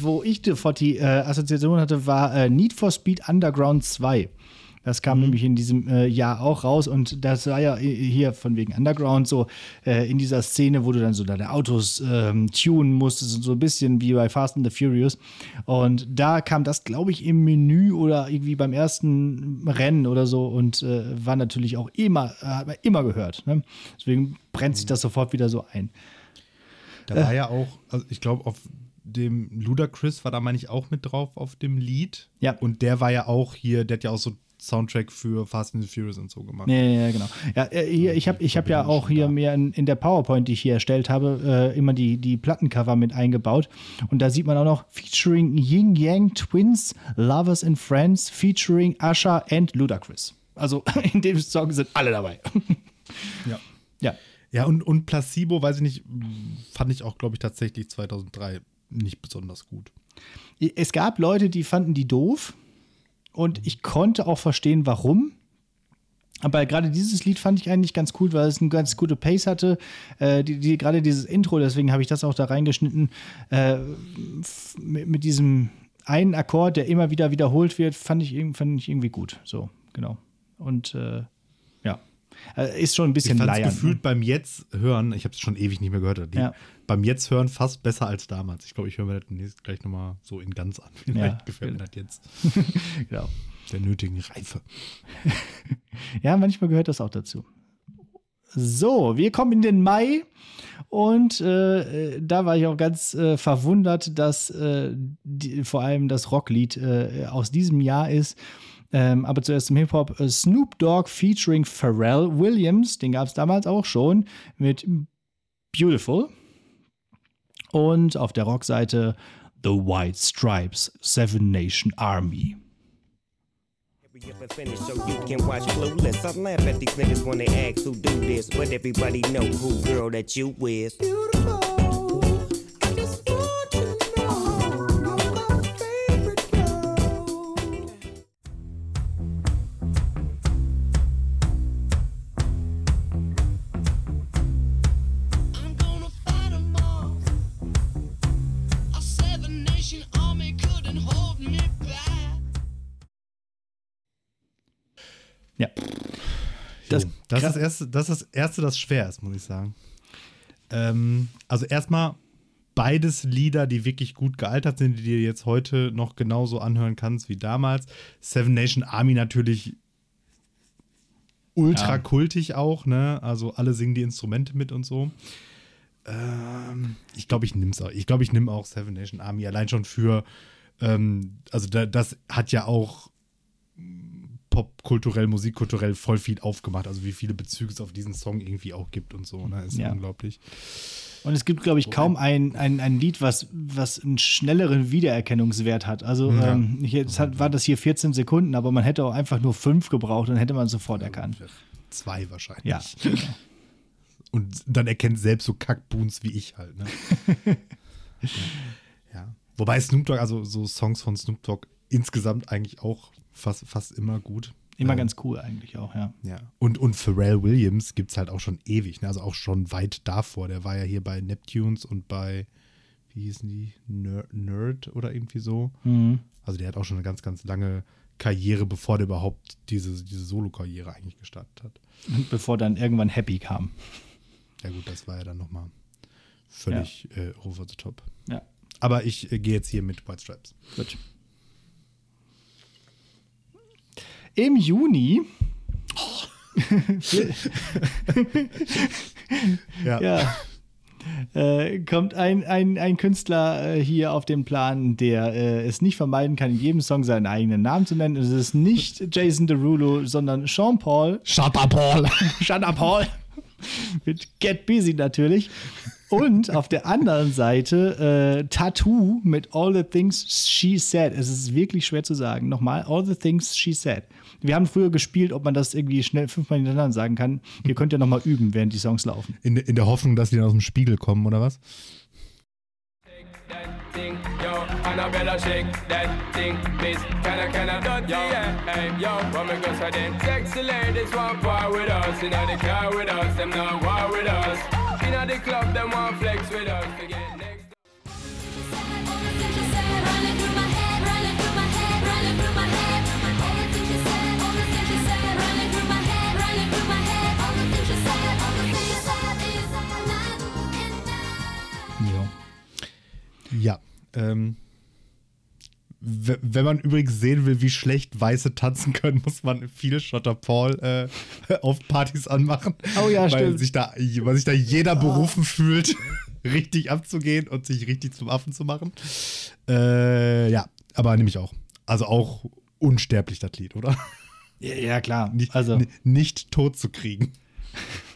wo ich sofort die äh, Assoziation hatte, war äh, Need for Speed Underground 2. Das kam nämlich in diesem äh, Jahr auch raus und das war ja hier von wegen Underground so äh, in dieser Szene, wo du dann so deine Autos ähm, tunen musstest, so ein bisschen wie bei Fast and the Furious. Und da kam das, glaube ich, im Menü oder irgendwie beim ersten Rennen oder so und äh, war natürlich auch immer, äh, hat man immer gehört. Ne? Deswegen brennt sich das sofort wieder so ein. Da war ja auch, also ich glaube, auf dem Ludacris war da, meine ich, auch mit drauf auf dem Lied. Ja. Und der war ja auch hier, der hat ja auch so Soundtrack für Fast and Furious und so gemacht. Ja, ja, genau. Ja, äh, hier, ich habe ich hab ja auch hier mir in, in der PowerPoint, die ich hier erstellt habe, äh, immer die, die Plattencover mit eingebaut. Und da sieht man auch noch featuring Yin Yang Twins, Lovers and Friends, featuring Usher and Ludacris. Also in dem Song sind alle dabei. Ja. ja. Ja, und, und Placebo, weiß ich nicht, fand ich auch, glaube ich, tatsächlich 2003 nicht besonders gut. Es gab Leute, die fanden die doof. Und ich konnte auch verstehen, warum. Aber gerade dieses Lied fand ich eigentlich ganz cool, weil es eine ganz gute Pace hatte. Äh, die, die, gerade dieses Intro, deswegen habe ich das auch da reingeschnitten, äh, mit, mit diesem einen Akkord, der immer wieder wiederholt wird, fand ich, fand ich irgendwie gut. So, genau. Und äh, ist schon ein Ich bisschen fand es leiern. gefühlt beim Jetzt hören, ich habe es schon ewig nicht mehr gehört, Lied, Ja. beim Jetzt hören fast besser als damals. Ich glaube, ich höre mir das gleich nochmal so in ganz an. Vielleicht Ja, gefällt mir das jetzt. genau. Der nötigen Reife. Ja, manchmal gehört das auch dazu. So, wir kommen in den Mai und äh, äh, da war ich auch ganz äh, verwundert, dass äh, die, vor allem das Rocklied äh, aus diesem Jahr ist. Ähm, aber zuerst zum Hip-Hop. Äh, Snoop Dogg featuring Pharrell Williams, den gab es damals auch schon, mit Beautiful. Und auf der Rockseite The White Stripes, Seven Nation Army. And finish so you can watch Clueless. I laugh at these niggas when they ask who do this, but everybody know who girl that you with. I'm Das, ist das, erste, das ist das Erste, das schwer ist, muss ich sagen. Ähm, also erstmal beides Lieder, die wirklich gut gealtert sind, die du dir jetzt heute noch genauso anhören kannst wie damals. Seven Nation Army natürlich ultra Ja. kultig auch, ne? Also alle singen die Instrumente mit und so. Ähm, ich glaube, ich nehme es auch. Ich glaube, ich nehme auch Seven Nation Army allein schon für, ähm, also da, das hat ja auch popkulturell, musikkulturell voll viel aufgemacht. Also wie viele Bezüge es auf diesen Song irgendwie auch gibt und so. Ne? Ist Ja. unglaublich. Und es gibt, glaube ich, kaum ein, ein, ein Lied, was, was einen schnelleren Wiedererkennungswert hat. Also Ja. ähm, jetzt hat, war das hier 14 Sekunden, aber man hätte auch einfach nur fünf gebraucht, dann hätte man sofort erkannt. Zwei wahrscheinlich. Ja. Und dann erkennt selbst so Kackboons wie ich halt. Ne? ja. Wobei Snoop Dogg, also so Songs von Snoop Dogg insgesamt eigentlich auch fast, fast immer gut. Immer Ähm, ganz cool eigentlich auch, ja. Ja. Und, und Pharrell Williams gibt es halt auch schon ewig, ne? also auch schon weit davor. Der war ja hier bei Neptunes und bei, wie hießen die? Ner Nerd oder irgendwie so. Mhm. Also der hat auch schon eine ganz, ganz lange Karriere, bevor der überhaupt diese, diese Solo-Karriere eigentlich gestartet hat. Und bevor dann irgendwann Happy kam. Ja gut, das war ja dann nochmal völlig äh, over the top. Ja, Aber ich äh, gehe jetzt hier mit White Stripes. gut. Im Juni Ja. ja, äh, kommt ein, ein, ein Künstler äh, hier auf den Plan, der äh, es nicht vermeiden kann, in jedem Song seinen eigenen Namen zu nennen. Es ist nicht Jason Derulo, sondern Sean Paul. Shut up, Paul! Shut up, Paul. Mit Get Busy natürlich. Und auf der anderen Seite äh, Tattoo mit All the Things She Said. Es ist wirklich schwer zu sagen. Nochmal, All the Things She Said. Wir haben früher gespielt, ob man das irgendwie schnell fünfmal hintereinander sagen kann. Ihr könnt ja nochmal üben, während die Songs laufen. In, in der Hoffnung, dass die dann aus dem Spiegel kommen, oder was? thing, yo, better shake that thing, miss. Can I, can I, don't yo, hey, yo, what me go so then? Sexy ladies want war with us, inna the car with us, them not war with us. Inna the club, them want flex with us. To Ja. Ähm, wenn man übrigens sehen will, wie schlecht Weiße tanzen können, muss man viel Schotter Paul äh, auf Partys anmachen. Oh ja, weil stimmt. Sich da, weil sich da jeder berufen fühlt, richtig abzugehen und sich richtig zum Affen zu machen. Äh, ja, aber nehme ich auch. Also auch unsterblich, das Lied, oder? Ja, ja klar. Nicht, also ni- nicht tot zu kriegen.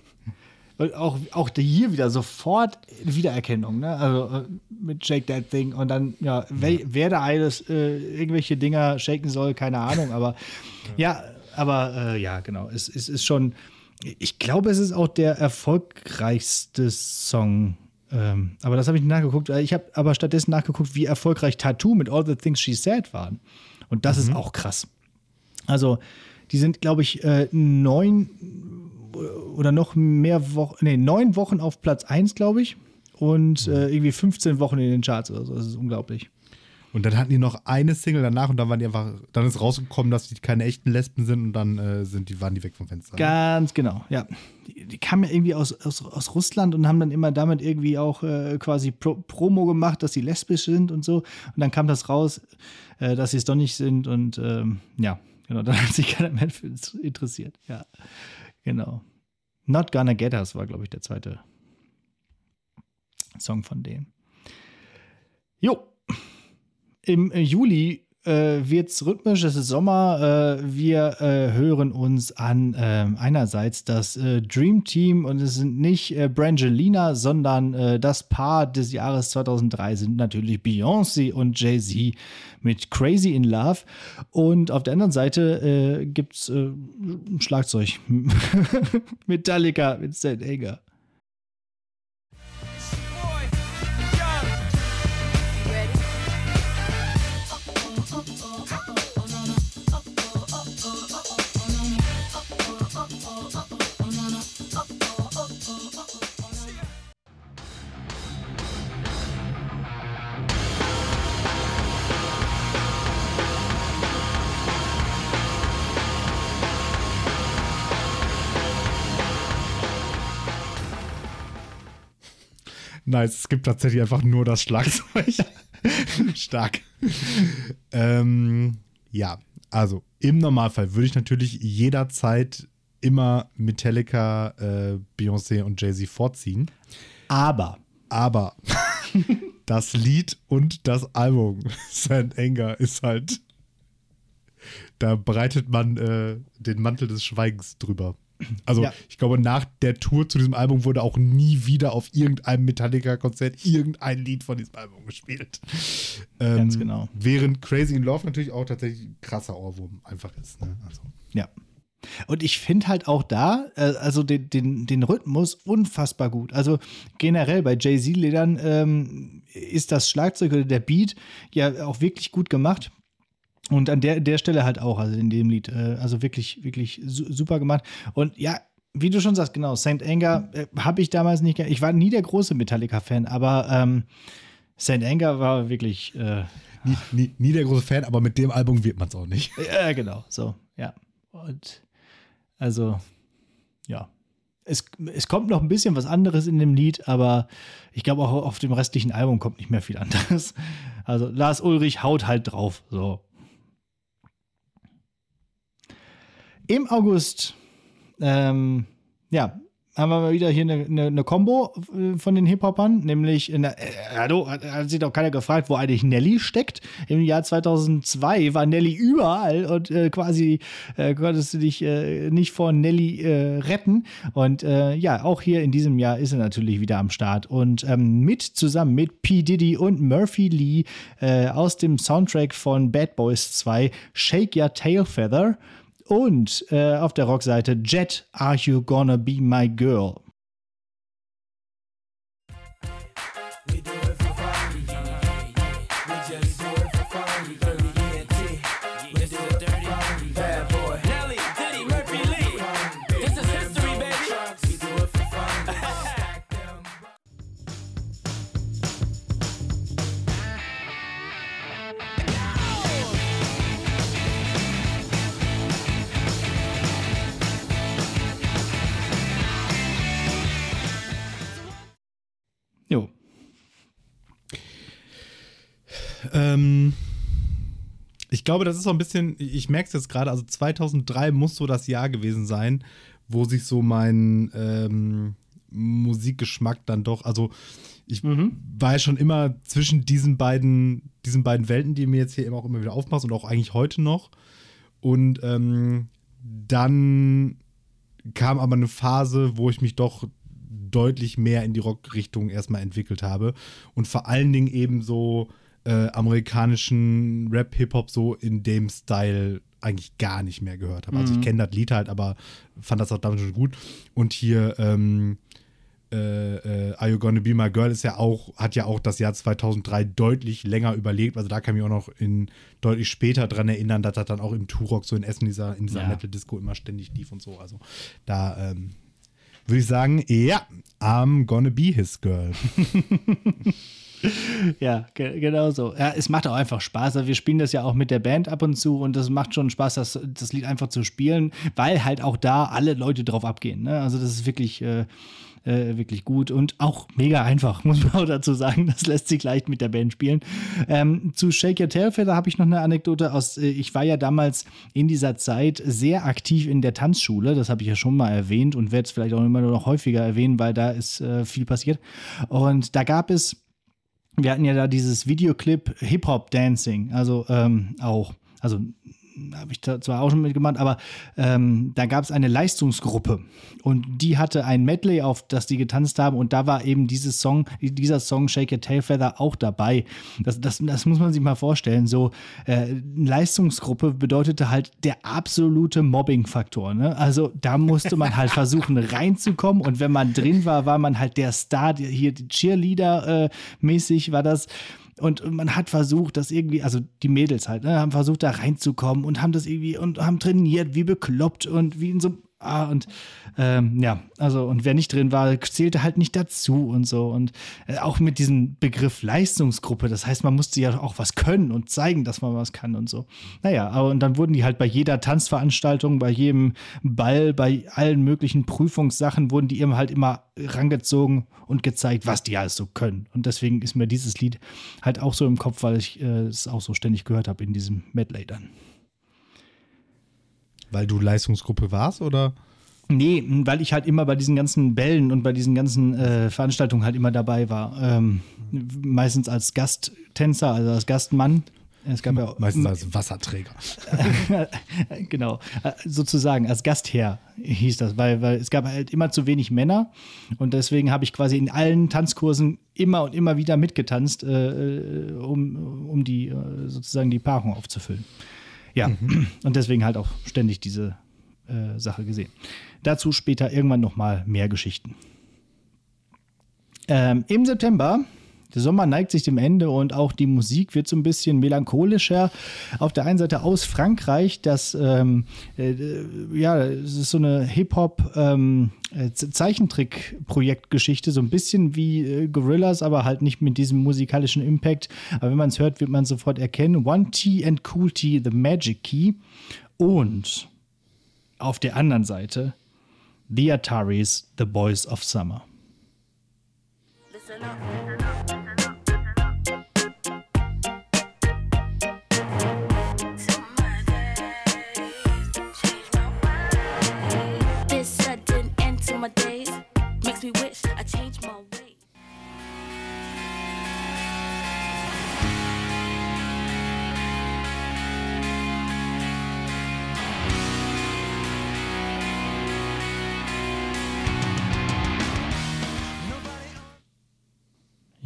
und auch, auch hier wieder sofort Wiedererkennung, ne? Also äh, mit Shake That Thing und dann, ja, wer, wer da alles äh, irgendwelche Dinger shaken soll, keine Ahnung, aber ja, aber äh, ja, genau. Es, es ist schon, ich glaube, es ist auch der erfolgreichste Song. Ähm, aber das habe ich nicht nachgeguckt. Ich habe aber stattdessen nachgeguckt, wie erfolgreich Tattoo mit All the Things She Said waren. Und das ist auch krass. Also, die sind, glaube ich, äh, neun oder noch mehr Wochen, nee, neun Wochen auf Platz 1, glaube ich. Und äh, irgendwie 15 Wochen in den Charts oder so. Das ist unglaublich. Und dann hatten die noch eine Single danach und dann waren die einfach, dann ist rausgekommen, dass die keine echten Lesben sind und dann äh, sind die, waren die weg vom Fenster. Ganz genau, ja. Die, die kamen ja irgendwie aus, aus, aus Russland und haben dann immer damit irgendwie auch äh, quasi Pro Promo gemacht, dass sie lesbisch sind und so. Und dann kam das raus, äh, dass sie es doch nicht sind und ähm, ja, genau, dann hat sich keiner mehr für uns interessiert. Ja, genau. Not Gonna Get Us war, glaube ich, der zweite Song von denen. Jo, im Juli äh, wird es rhythmisch, es ist Sommer. Äh, wir äh, hören uns an ähm, einerseits das äh, Dream Team und es sind nicht äh, Brangelina, sondern äh, das Paar des Jahres 2003 sind natürlich Beyoncé und Jay-Z mit Crazy in Love. Und auf der anderen Seite gibt es äh, Schlagzeug. Metallica mit St. Anger. Nice, es gibt tatsächlich einfach nur das Schlagzeug. Stark. ähm, ja, also im Normalfall würde ich natürlich jederzeit immer Metallica, äh, Beyoncé und Jay-Z vorziehen. Aber Aber das Lied und das Album St. Anger ist halt. Da breitet man äh, den Mantel des Schweigens drüber. Also, Ja. ich glaube, nach der Tour zu diesem Album wurde auch nie wieder auf irgendeinem Metallica-Konzert irgendein Lied von diesem Album gespielt. Ähm, Ganz genau. Während Crazy in Love natürlich auch tatsächlich ein krasser Ohrwurm einfach ist. Ne? Also, Ja. Und ich finde halt auch da, äh, also den, den, den Rhythmus unfassbar gut. Also generell bei Jay-Z-Liedern ähm, ist das Schlagzeug oder der Beat ja auch wirklich gut gemacht. Und an der, der Stelle halt auch, also in dem Lied. Äh, also wirklich, wirklich su super gemacht. Und ja, wie du schon sagst, genau, St. Anger äh, habe ich damals nicht, ich war nie der große Metallica-Fan, aber ähm, St. Anger war wirklich, äh, nie, nie, nie der große Fan, aber mit dem Album wird man es auch nicht. ja, genau, so, ja. Und also, ja. Es, es kommt noch ein bisschen was anderes in dem Lied, aber ich glaube auch auf dem restlichen Album kommt nicht mehr viel anderes. Also Lars Ulrich haut halt drauf. So. Im August, ähm, ja, haben wir mal wieder hier eine, eine, eine Combo äh, von den Hip-Hopern, nämlich, in der, äh, hallo, hat, hat sich doch keiner gefragt, wo eigentlich Nelly steckt. Im Jahr 2002 war Nelly überall und äh, quasi äh, konntest du dich äh, nicht vor Nelly äh, retten. Und äh, ja, auch hier in diesem Jahr ist er natürlich wieder am Start und ähm, mit zusammen mit P. Diddy und Murphy Lee aus dem Soundtrack von Bad Boys 2 Shake Your Tail Feather. Und äh, auf der Rockseite Jet, Are You Gonna Be My Girl? Jo. Ähm, ich glaube, das ist so ein bisschen, ich merke es jetzt gerade, also 2003 muss so das Jahr gewesen sein, wo sich so mein ähm, Musikgeschmack dann doch, also ich mhm. war ja schon immer zwischen diesen beiden, diesen beiden Welten, die mir jetzt hier immer auch immer wieder aufmachst und auch eigentlich heute noch. Und ähm, dann kam aber eine Phase, wo ich mich doch deutlich mehr in die Rockrichtung erstmal entwickelt habe und vor allen Dingen eben so äh, amerikanischen Rap, Hip-Hop so in dem Style eigentlich gar nicht mehr gehört habe. Also ich kenne das Lied halt, aber fand das auch damals schon gut. Und hier ähm, äh, äh, Are You Gonna Be My Girl ist ja auch, hat ja auch das Jahr 2003 deutlich länger überlegt. Also da kann ich mich auch noch in deutlich später dran erinnern, dass das dann auch im Turok so in Essen dieser, in dieser Ja. Metal-Disco immer ständig lief und so. Also da ähm, würde ich sagen, ja, I'm gonna be his girl. Ja, ge genau so. Ja, es macht auch einfach Spaß. Also wir spielen das ja auch mit der Band ab und zu und das macht schon Spaß, das, das Lied einfach zu spielen, weil halt auch da alle Leute drauf abgehen. Ne? Also das ist wirklich, äh, äh, wirklich gut und auch mega einfach, muss man auch dazu sagen. Das lässt sich leicht mit der Band spielen. Ähm, zu Shake Your Tail Feather habe ich noch eine Anekdote aus. Äh, ich war ja damals in dieser Zeit sehr aktiv in der Tanzschule. Das habe ich ja schon mal erwähnt und werde es vielleicht auch immer noch häufiger erwähnen, weil da ist äh, viel passiert. Und da gab es wir hatten ja da dieses Videoclip Hip-Hop Dancing, also ähm, auch, also habe ich da zwar auch schon mitgemacht, aber ähm, da gab es eine Leistungsgruppe und die hatte ein Medley, auf das die getanzt haben und da war eben dieses Song, dieser Song Shake Your Tail Feather auch dabei. Das, das, das muss man sich mal vorstellen. So äh, Leistungsgruppe bedeutete halt der absolute Mobbing-Faktor. Ne? Also da musste man halt versuchen reinzukommen und wenn man drin war, war man halt der Star, hier die Cheerleader-mäßig war das. Und man hat versucht, das irgendwie, also die Mädels halt, ne, haben versucht, da reinzukommen und haben das irgendwie und haben trainiert, wie bekloppt und wie in so Ah, und ähm, ja, also, und wer nicht drin war, zählte halt nicht dazu und so. Und äh, auch mit diesem Begriff Leistungsgruppe, das heißt, man musste ja auch was können und zeigen, dass man was kann und so. Naja, aber und dann wurden die halt bei jeder Tanzveranstaltung, bei jedem Ball, bei allen möglichen Prüfungssachen, wurden die immer halt immer rangezogen und gezeigt, was die alles so können. Und deswegen ist mir dieses Lied halt auch so im Kopf, weil ich äh, es auch so ständig gehört habe in diesem Medley dann. Weil du Leistungsgruppe warst oder? Nee, weil ich halt immer bei diesen ganzen Bällen und bei diesen ganzen äh, Veranstaltungen halt immer dabei war. Ähm, meistens als Gasttänzer, also als Gastmann. Es gab ja Meistens als Wasserträger. genau, äh, sozusagen als Gastherr hieß das, weil, weil es gab halt immer zu wenig Männer und deswegen habe ich quasi in allen Tanzkursen immer und immer wieder mitgetanzt, äh, um, um die äh, sozusagen die Paarung aufzufüllen. Ja, und deswegen halt auch ständig diese äh, Sache gesehen. Dazu später irgendwann nochmal mehr Geschichten. Ähm, Im September, der Sommer neigt sich dem Ende und auch die Musik wird so ein bisschen melancholischer. Auf der einen Seite aus Frankreich, das ähm, äh, ja, es ist so eine Hip-Hop ähm, äh, so ein bisschen wie äh, Gorillas, aber halt nicht mit diesem musikalischen Impact. Aber wenn man es hört, wird man sofort erkennen. One T and Cool T, The Magic Key. Und auf der anderen Seite The Ataris, The Boys of Summer. Listen up.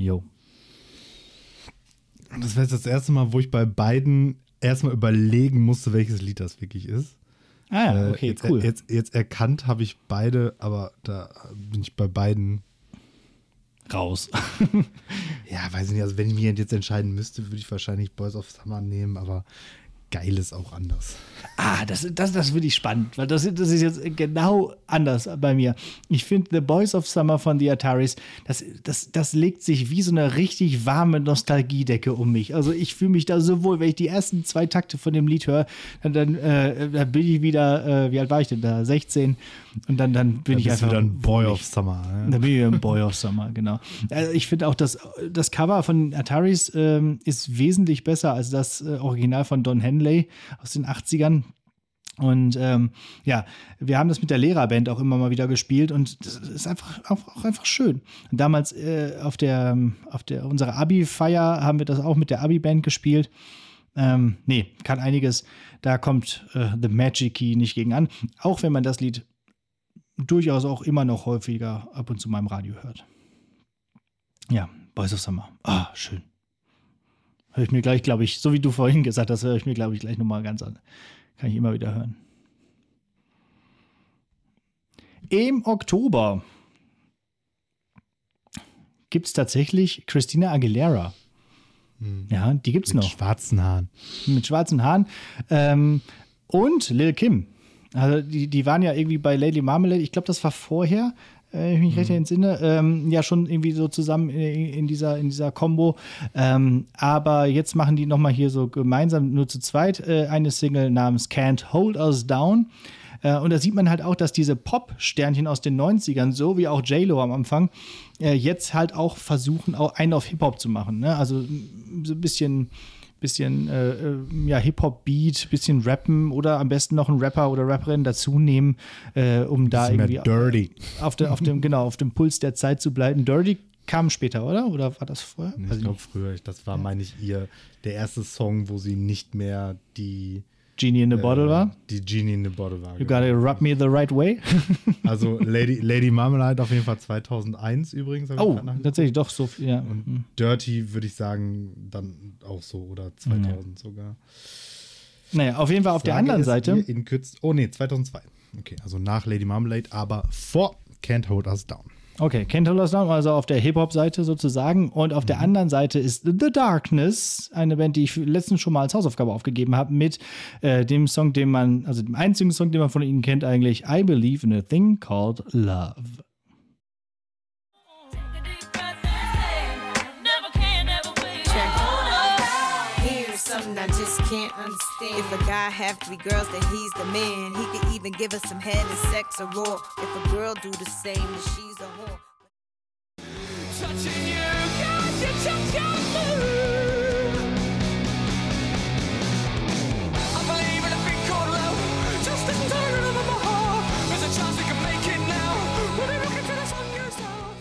Jo. Das wäre jetzt das erste Mal, wo ich bei beiden erstmal überlegen musste, welches Lied das wirklich ist. Ah ja, Äh, okay, jetzt, cool. Jetzt, jetzt erkannt habe ich beide, aber da bin ich bei beiden. Raus. Ja, weiß ich nicht. Also, wenn ich mich jetzt entscheiden müsste, würde ich wahrscheinlich Boys of Summer nehmen, aber geil ist auch anders. Ah, das, das, das finde ich spannend, weil das, das ist jetzt genau anders bei mir. Ich finde The Boys of Summer von The Ataris, das, das, das legt sich wie so eine richtig warme Nostalgiedecke um mich. Also ich fühle mich da so wohl, wenn ich die ersten zwei Takte von dem Lied höre, dann, dann, äh, dann bin ich wieder, äh, wie alt war ich denn da? 16 und dann, dann bin Dann ich einfach wieder ein Boy of Summer. Ne? Da bin ich ein Boy of Summer, genau. Also ich finde auch, das, das Cover von Ataris ähm, ist wesentlich besser als das äh, Original von Don Henley aus den 80ern. Und ähm, ja, wir haben das mit der Lehrerband auch immer mal wieder gespielt und das ist einfach auch, auch einfach schön. Damals äh, auf der auf der unserer Abi-Feier haben wir das auch mit der Abi-Band gespielt. Ähm, nee, kann einiges. Da kommt äh, The Magic Key nicht gegen an, auch wenn man das Lied durchaus auch immer noch häufiger ab und zu mal im Radio hört. Ja, Boys of Summer. Ah, schön. Höre ich mir gleich, glaube ich, so wie du vorhin gesagt hast, höre ich mir, glaube ich, gleich nochmal ganz an. Kann ich immer wieder hören. Im Oktober gibt es tatsächlich Christina Aguilera. Ja, die gibt es Mit noch schwarzen Haaren. mit schwarzen Haaren. Ähm, und Lil Kim. Also die, die waren ja irgendwie bei Lady Marmalade, ich glaube, das war vorher, wenn ich mich recht entsinne, ähm, ja schon irgendwie so zusammen in, in dieser, in dieser Combo. Ähm, aber jetzt machen die nochmal hier so gemeinsam nur zu zweit äh, eine Single namens Can't Hold Us Down. Äh, und da sieht man halt auch, dass diese Pop-Sternchen aus den 90ern, so wie auch J-Lo am Anfang, äh, jetzt halt auch versuchen, auch einen auf Hip-Hop zu machen. Ne? Also so ein bisschen, bisschen äh, äh, ja, Hip-Hop-Beat, bisschen rappen oder am besten noch einen Rapper oder Rapperin dazu nehmen, äh, um da irgendwie dirty. auf, der, auf dem, genau, auf dem Puls der Zeit zu bleiben. Dirty kam später, oder? Oder war das vorher? Ich ich glaube früher, das war, meine ich, ihr der erste Song, wo sie nicht mehr die Genie in the Bottle äh, war. Die Genie in the Bottle war. You genau. gotta rub me the right way. Also Lady, Lady Marmalade auf jeden Fall 2001 übrigens. oh, tatsächlich doch so viel. Ja. Und Dirty würde ich sagen, dann auch so oder 2000 sogar. Naja, auf jeden Fall auf der Frage anderen ist Seite. In Kürz oh nee, 2002. Okay, also nach Lady Marmalade, aber vor Can't Hold Us Down. Okay, Us Down, also auf der Hip-Hop-Seite sozusagen. Und auf der Mhm. anderen Seite ist The Darkness, eine Band, die ich letztens schon mal als Hausaufgabe aufgegeben habe, mit äh, dem Song, den man, also dem einzigen Song, den man von ihnen kennt, eigentlich, I Believe in a Thing Called Love. Something I just can't understand. If a guy have three girls, then he's the man. He could even give us some head and sex or raw. If a girl do the same, then she's a whore. Touching you, got you touching me. I believe in a thing called love. Just as tired of my heart. There's a chance we can make it now. When we look into the sun goes down.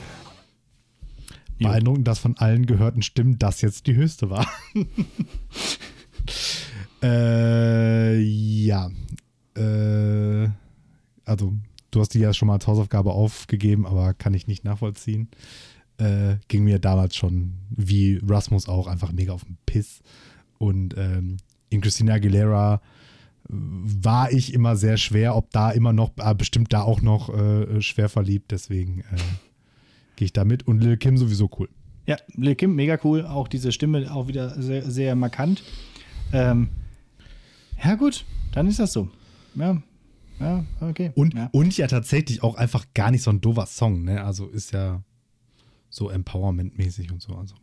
Beeindruckend, dass von allen gehörten Stimmen das jetzt die höchste war. äh, ja. Äh, also, du hast die ja schon mal als Hausaufgabe aufgegeben, aber kann ich nicht nachvollziehen. Äh, ging mir damals schon, wie Rasmus auch, einfach mega auf den Piss. Und ähm, in Christina Aguilera war ich immer sehr schwer, ob da immer noch, ah, bestimmt da auch noch äh, schwer verliebt, deswegen äh, gehe ich da mit. Und Lil Kim sowieso cool. Ja, Lil Kim, mega cool. Auch diese Stimme auch wieder sehr, sehr markant. Ähm, ja, gut, dann ist das so. Ja, ja okay. Und ja. und ja tatsächlich auch einfach gar nicht so ein doofer Song, ne? Also ist ja so Empowerment-mäßig und so. Also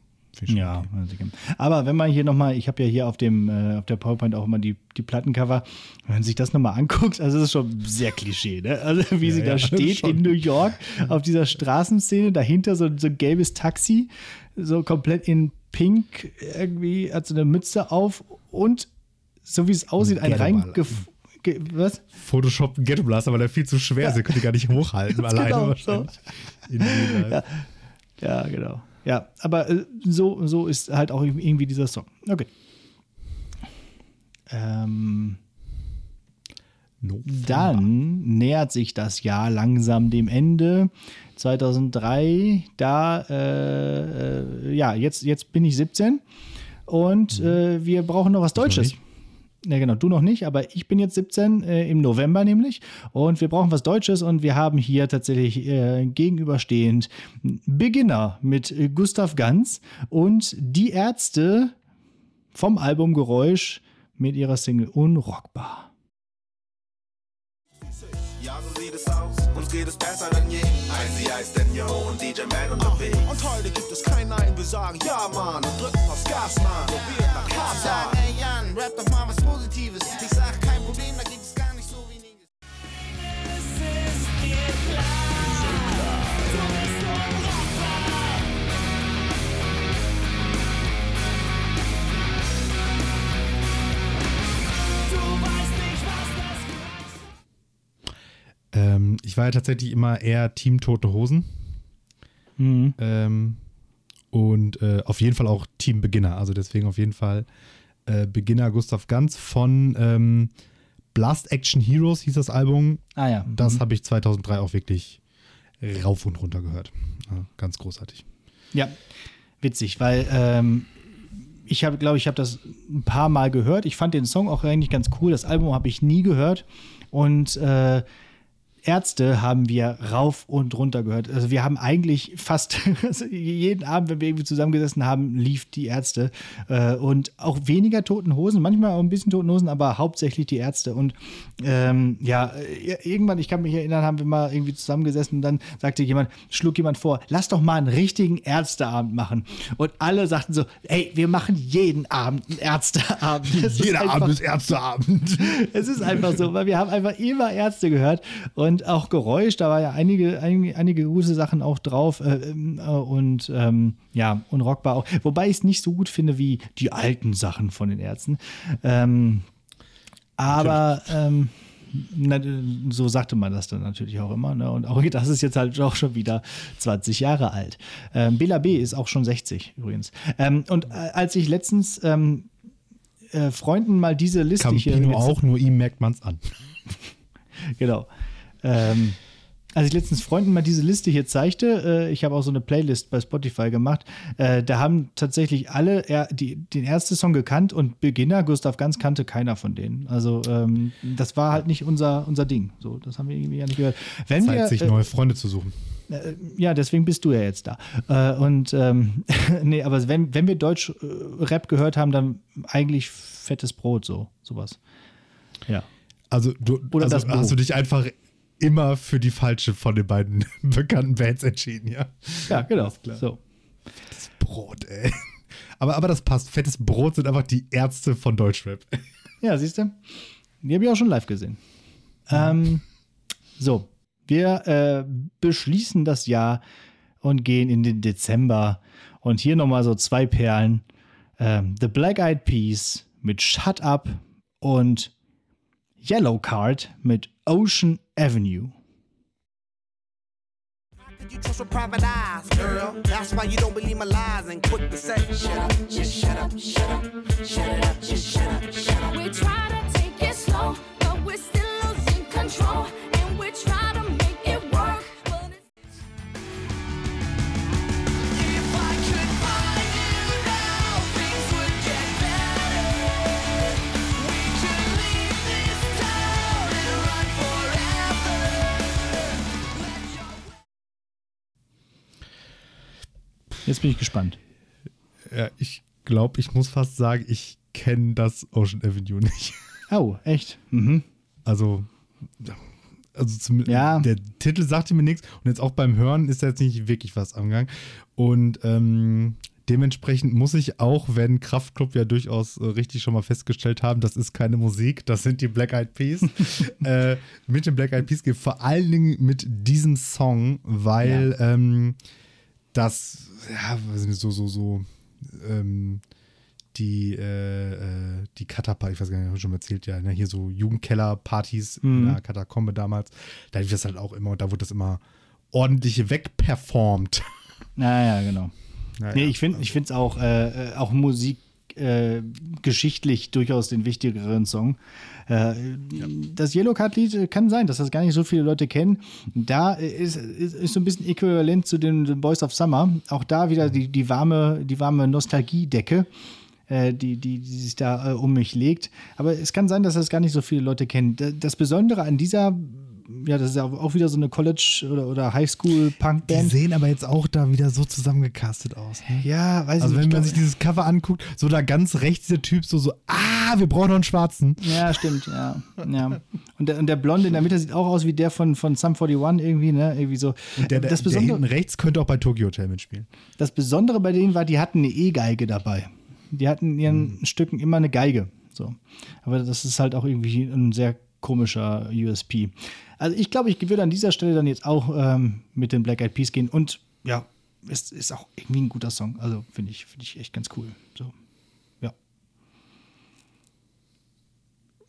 Ja, okay. also, aber wenn man hier nochmal, ich habe ja hier auf dem äh, auf der PowerPoint auch immer die, die Plattencover, wenn man sich das nochmal anguckt, also das ist schon sehr Klischee, ne? Also wie Ja, sie ja, da steht schon. in New York auf dieser Straßenszene, dahinter so, so ein gelbes Taxi, so komplett in Pink, irgendwie hat so eine Mütze auf und so wie es aussieht, ein reingef... ge- Was? Photoshop Ghetto Blaster, weil der viel zu schwer ist. Der könnte gar nicht hochhalten alleine genau, wahrscheinlich. In Real Life. Ja, genau. Ja, aber äh, so, so ist halt auch irgendwie dieser Song. Okay. Ähm, November. dann nähert sich das Jahr langsam dem Ende. 2003, da, äh, äh, ja, jetzt, jetzt bin ich 17 und äh, wir brauchen noch was Deutsches. nicht. Ja, genau, du noch nicht, aber ich bin jetzt 17 äh, im November nämlich und wir brauchen was Deutsches und wir haben hier tatsächlich äh, gegenüberstehend Beginner mit äh, Gustav Ganz und die Ärzte vom Album Geräusch mit ihrer Single Unrockbar. Ja, so sieht es aus. Uns geht es besser denn je. Icy Ice, Daniel und DJ Man Beat. Und heute gibt es kein Nein, wir sagen Ja, Mann, und drücken aufs Gas, Mann. Wird nach Casa. Sag, ey Jan, rap doch mal Ähm, ich war ja tatsächlich immer eher Team Tote Hosen. Mhm. Ähm, und äh, auf jeden Fall auch Team Beginner. Also deswegen auf jeden Fall äh, Beginner Gustav Ganz von ähm, Blast Action Heroes hieß das Album. Ah ja. Das Mhm. habe ich 2003 auch wirklich rauf und runter gehört. Ja, ganz großartig. Ja, witzig, weil ähm, ich habe, glaube ich, habe das ein paar Mal gehört. Ich fand den Song auch eigentlich ganz cool. Das Album habe ich nie gehört. Und äh, Ärzte haben wir rauf und runter gehört. Also wir haben eigentlich fast also jeden Abend, wenn wir irgendwie zusammengesessen haben, lief die Ärzte. Äh, und auch weniger Toten Hosen, manchmal auch ein bisschen Toten Hosen, aber hauptsächlich die Ärzte. Und ähm, ja, äh, irgendwann, ich kann mich erinnern, haben wir mal irgendwie zusammengesessen und dann sagte jemand, schlug jemand vor, lass doch mal einen richtigen Ärzteabend machen. Und alle sagten so, ey, wir machen jeden Abend einen Ärzteabend. Jeder einfach- Abend ist Ärzteabend. es ist einfach so, weil wir haben einfach immer Ärzte gehört und auch Geräusch, da war ja einige, einige, einige gute Sachen auch drauf äh, ähm, äh, und ähm, ja, unrockbar auch. Wobei ich es nicht so gut finde wie die alten Sachen von den Ärzten. Ähm, aber ähm, na, so sagte man das dann natürlich auch immer. Ne? Und auch das ist jetzt halt auch schon wieder 20 Jahre alt. Ähm, Bela B. ist auch schon 60 übrigens. Ähm, und äh, als ich letztens ähm, äh, Freunden mal diese Liste hier Campino auch, nur ihm merkt man es an. genau. Ähm, als ich letztens Freunden mal diese Liste hier zeigte, äh, ich habe auch so eine Playlist bei Spotify gemacht, äh, da haben tatsächlich alle er, die, den ersten Song gekannt und Beginner, Gustav Ganz, kannte keiner von denen. Also ähm, das war halt nicht unser, unser Ding. So, das haben wir irgendwie ja nicht gehört. Wenn Zeit, wir, sich äh, neue Freunde zu suchen. äh, ja, deswegen bist du ja jetzt da. Äh, und ähm, nee, aber wenn, wenn wir Deutsch-Rap gehört haben, dann eigentlich fettes Brot, so, sowas. Ja. Also, du, Oder also hast du dich einfach immer für die falsche von den beiden bekannten Bands entschieden, ja? Ja, genau. So. Brot, ey. Aber, aber das passt. Fettes Brot sind einfach die Ärzte von Deutschrap. Ja, siehst du? Die habe ich auch schon live gesehen. Ähm, so, wir äh, beschließen das Jahr und gehen in den Dezember. Und hier nochmal so zwei Perlen. Ähm, The Black Eyed Peas mit Shut Up und Yellow Card mit Ocean Avenue. You trust with private eyes, girl? That's why you don't believe my lies and quick to say, shut up, just shut up, shut up, shut it up, just shut up, shut up. We try to take it slow, but we're still losing control. And we try to Jetzt bin ich gespannt. Ja, ich glaube, ich muss fast sagen, ich kenne das Ocean Avenue nicht. Oh, echt? Mhm. Also, also zum, Ja. der Titel sagte mir nichts und jetzt auch beim Hören ist da jetzt nicht wirklich was am Gang. Und ähm, dementsprechend muss ich auch, wenn Kraftklub ja durchaus äh, richtig schon mal festgestellt haben, das ist keine Musik, das sind die Black Eyed Peas, äh, mit den Black Eyed Peas geht vor allen Dingen mit diesem Song, weil ähm, das, ja, so, so, so, ähm, die, äh, äh, die Kataparty, ich weiß gar nicht, hab ich schon erzählt, ja, ne, hier so Jugendkeller-Partys in Mhm. der Katakombe damals, da lief das halt auch immer und da wurde das immer ordentlich wegperformt. Naja, genau. Naja, nee, ich finde es auch, äh, äh, auch Musik äh, geschichtlich durchaus den wichtigeren Song. Äh, Das Yellow Card Lied äh, kann sein, dass das gar nicht so viele Leute kennen. Da ist, ist, ist so ein bisschen äquivalent zu den, den Boys of Summer. Auch da wieder die, die warme, die warme Nostalgiedecke. äh, Die, die, die sich da äh, um mich legt. Aber es kann sein, dass das gar nicht so viele Leute kennen. Da- Das Besondere an dieser, ja, das ist ja auch wieder so eine College- oder, oder Die Highschool-Punk-Band. sehen aber jetzt auch da wieder so zusammengecastet aus. Ne? Ja, weiß Also ich wenn nicht. man sich dieses Cover anguckt, so da ganz rechts dieser Typ, so, so, ah, wir brauchen noch einen schwarzen. Ja, stimmt, ja. ja. Und, der, und der Blonde in der Mitte sieht auch aus wie der von, von Sum 41 irgendwie, ne? Irgendwie so. Und der, der, das, der Besondere, hinten rechts könnte auch bei Tokyo Hotel mitspielen. das Besondere bei denen war, die hatten eine E-Geige dabei. Die hatten in ihren Stücken immer eine Geige. So. Aber das ist halt auch irgendwie ein sehr komischer USP. Also ich glaube, ich würde an dieser Stelle dann jetzt auch ähm, mit den Black Eyed Peas gehen. Und ja, es ist auch irgendwie ein guter Song. Also finde ich, finde ich echt ganz cool. So. Ja.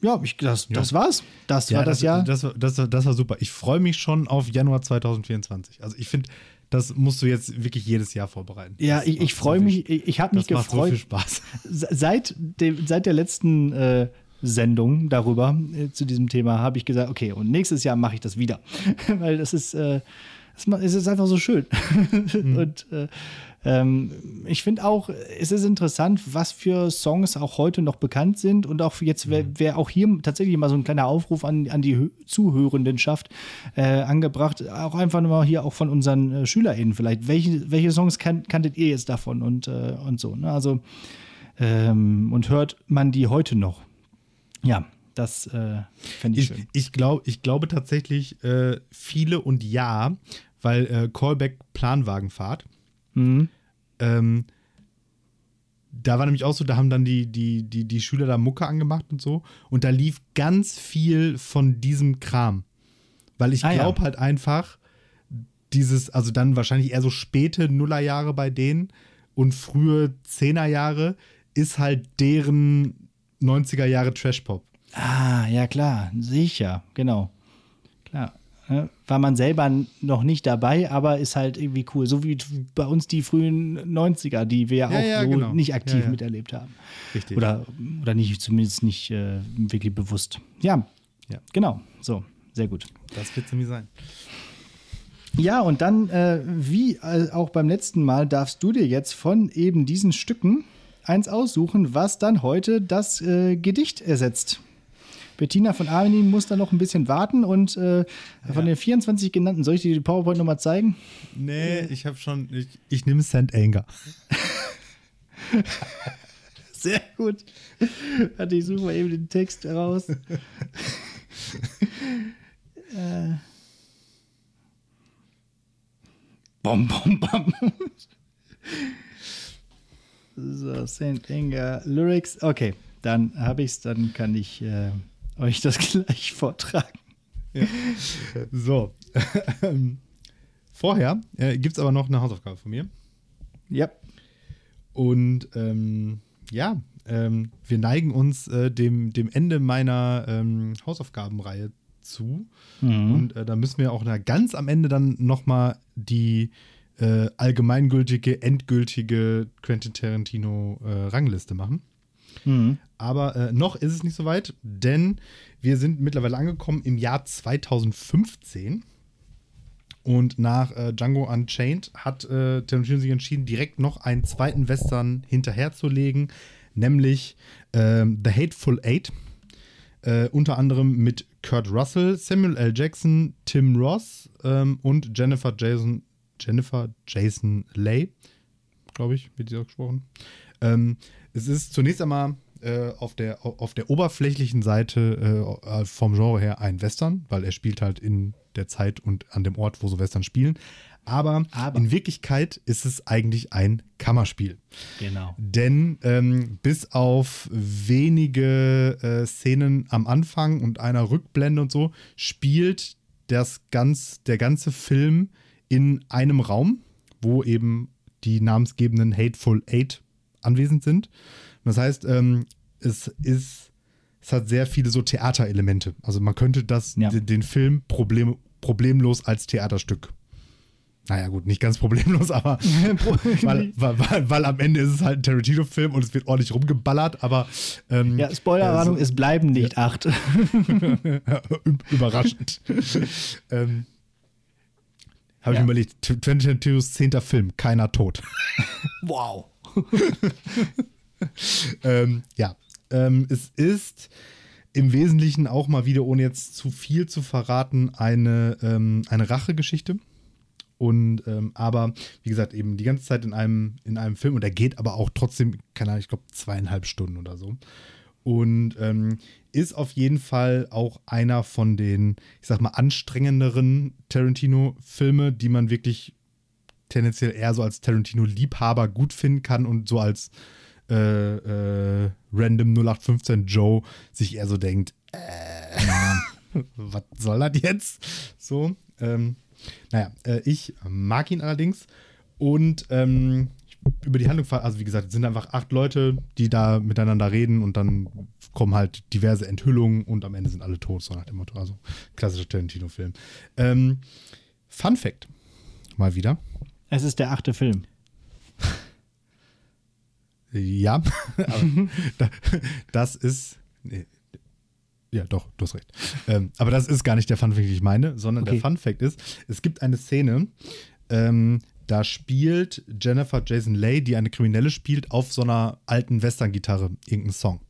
Ja, ich, das, das war's. Das war das, Jahr. Das, war- das, war- das war super. Ich freue mich schon auf Januar 2024. Also ich finde, das musst du jetzt wirklich jedes Jahr vorbereiten. Ja, Das ich, ich freue mich, ich, ich habe mich Das macht so gefreut. viel Spaß. Se- Seit, dem, seit der letzten äh, Sendung darüber, äh, zu diesem Thema, habe ich gesagt, okay, und nächstes Jahr mache ich das wieder. Weil das ist, äh, es ist einfach so schön. und äh, ähm, ich finde auch, es ist interessant, was für Songs auch heute noch bekannt sind und auch jetzt wäre wär auch hier tatsächlich mal so ein kleiner Aufruf an, an die Hö- Zuhörendenschaft äh, angebracht, auch einfach nur mal hier auch von unseren äh, SchülerInnen vielleicht. Welche, welche Songs kan kanntet ihr jetzt davon und, äh, und so. Ne? Also ähm, und hört man die heute noch? Ja, das äh, fände ich, Ich, schön. ich, glaub, ich glaube tatsächlich äh, viele und ja, weil äh, Callback Planwagenfahrt. Mhm. Ähm, da war nämlich auch so, da haben dann die, die, die, die Schüler da Mucke angemacht und so. Und da lief ganz viel von diesem Kram. Weil ich Ah, ja. glaube halt einfach, dieses, also dann wahrscheinlich eher so späte Nullerjahre bei denen und frühe Zehnerjahre ist halt deren 90er Jahre Trash-Pop. Ah, ja klar, sicher, genau. Klar. Ne? War man selber noch nicht dabei, aber ist halt irgendwie cool. So wie bei uns die frühen 90er, die wir ja auch ja, so genau. nicht aktiv Ja, ja. miterlebt haben. Richtig. Oder, oder nicht, zumindest nicht äh, wirklich bewusst. Ja, Ja. genau. So, sehr gut. Das wird es nämlich sein. Ja, und dann, äh, wie äh, auch beim letzten Mal, darfst du dir jetzt von eben diesen Stücken eins aussuchen, was dann heute das äh, Gedicht ersetzt. Bettina von Armin muss da noch ein bisschen warten und äh, von den 24 genannten, soll ich dir die PowerPoint nochmal zeigen? Nee, ich habe schon, ich, ich nehme St. Anger. Sehr gut. Warte, ich suche mal eben den Text raus. äh. Bom, bom, bom. So, St. Anger Lyrics. Okay, dann habe ich es, dann kann ich äh, euch das gleich vortragen. So. Ähm, Vorher äh, gibt es aber noch eine Hausaufgabe von mir. Ja. Und ähm, ja, ähm, wir neigen uns äh, dem, dem Ende meiner ähm, Hausaufgabenreihe zu. Und äh, da müssen wir auch na, ganz am Ende dann nochmal die äh, allgemeingültige, endgültige Quentin Tarantino-Rangliste machen. Aber äh, noch ist es nicht so weit, denn wir sind mittlerweile angekommen im Jahr 2015. Und nach äh, Django Unchained hat äh, Tarantino sich entschieden, direkt noch einen zweiten Western hinterherzulegen, nämlich ähm, The Hateful Eight. Äh, unter anderem mit Kurt Russell, Samuel L. Jackson, Tim Ross ähm, und Jennifer Jason, Jennifer Jason Leigh, glaube ich, wird sie ausgesprochen. Ähm, es ist zunächst einmal äh, auf, der, auf der oberflächlichen Seite äh, vom Genre her ein Western, weil er spielt halt in der Zeit und an dem Ort, wo so Western spielen. Aber, Aber. in Wirklichkeit ist es eigentlich ein Kammerspiel. Genau. Denn ähm, bis auf wenige äh, Szenen am Anfang und einer Rückblende und so spielt das ganz, der ganze Film in einem Raum, wo eben die namensgebenden Hateful Eight anwesend sind. Das heißt, ähm, es ist, es hat sehr viele so Theaterelemente. Also man könnte das, Ja. den, den Film problem, problemlos als Theaterstück. Naja, gut, nicht ganz problemlos, aber weil, weil, weil, weil am Ende ist es halt ein Tarantino-Film und es wird ordentlich rumgeballert, aber ähm, Ja, Spoilerwarnung, Ja, so- es bleiben nicht acht. Ü- überraschend. ähm, Habe ich Ja. mir überlegt, T- Quentin Tarantinos zehnter Film, keiner tot. wow. ähm, ja, ähm, es ist im Wesentlichen auch mal wieder, ohne jetzt zu viel zu verraten, eine, ähm, eine Rachegeschichte. Und ähm, aber, wie gesagt, eben die ganze Zeit in einem, in einem Film und der geht aber auch trotzdem, keine Ahnung, ich glaube zweieinhalb Stunden oder so. Und ähm, ist auf jeden Fall auch einer von den, ich sag mal, anstrengenderen Tarantino-Filme, die man wirklich tendenziell eher so als Tarantino-Liebhaber gut finden kann und so als äh, äh, random 0815 Joe sich eher so denkt, äh, was soll das jetzt? So, ähm, naja, äh, ich mag ihn allerdings und ähm, über die Handlung, also wie gesagt, es sind einfach acht Leute, die da miteinander reden und dann kommen halt diverse Enthüllungen und am Ende sind alle tot, so nach dem Motto. Also klassischer Tarantino-Film. Ähm, Fun Fact: Mal wieder. Es ist der achte Film. Ja, aber das ist. Nee, ja, doch, du hast recht. Ähm, aber das ist gar nicht der Fun Fact, den ich meine, sondern Okay. der Fun Fact ist, es gibt eine Szene, ähm, da spielt Jennifer Jason Leigh, die eine Kriminelle spielt, auf so einer alten Western-Gitarre irgendeinen Song.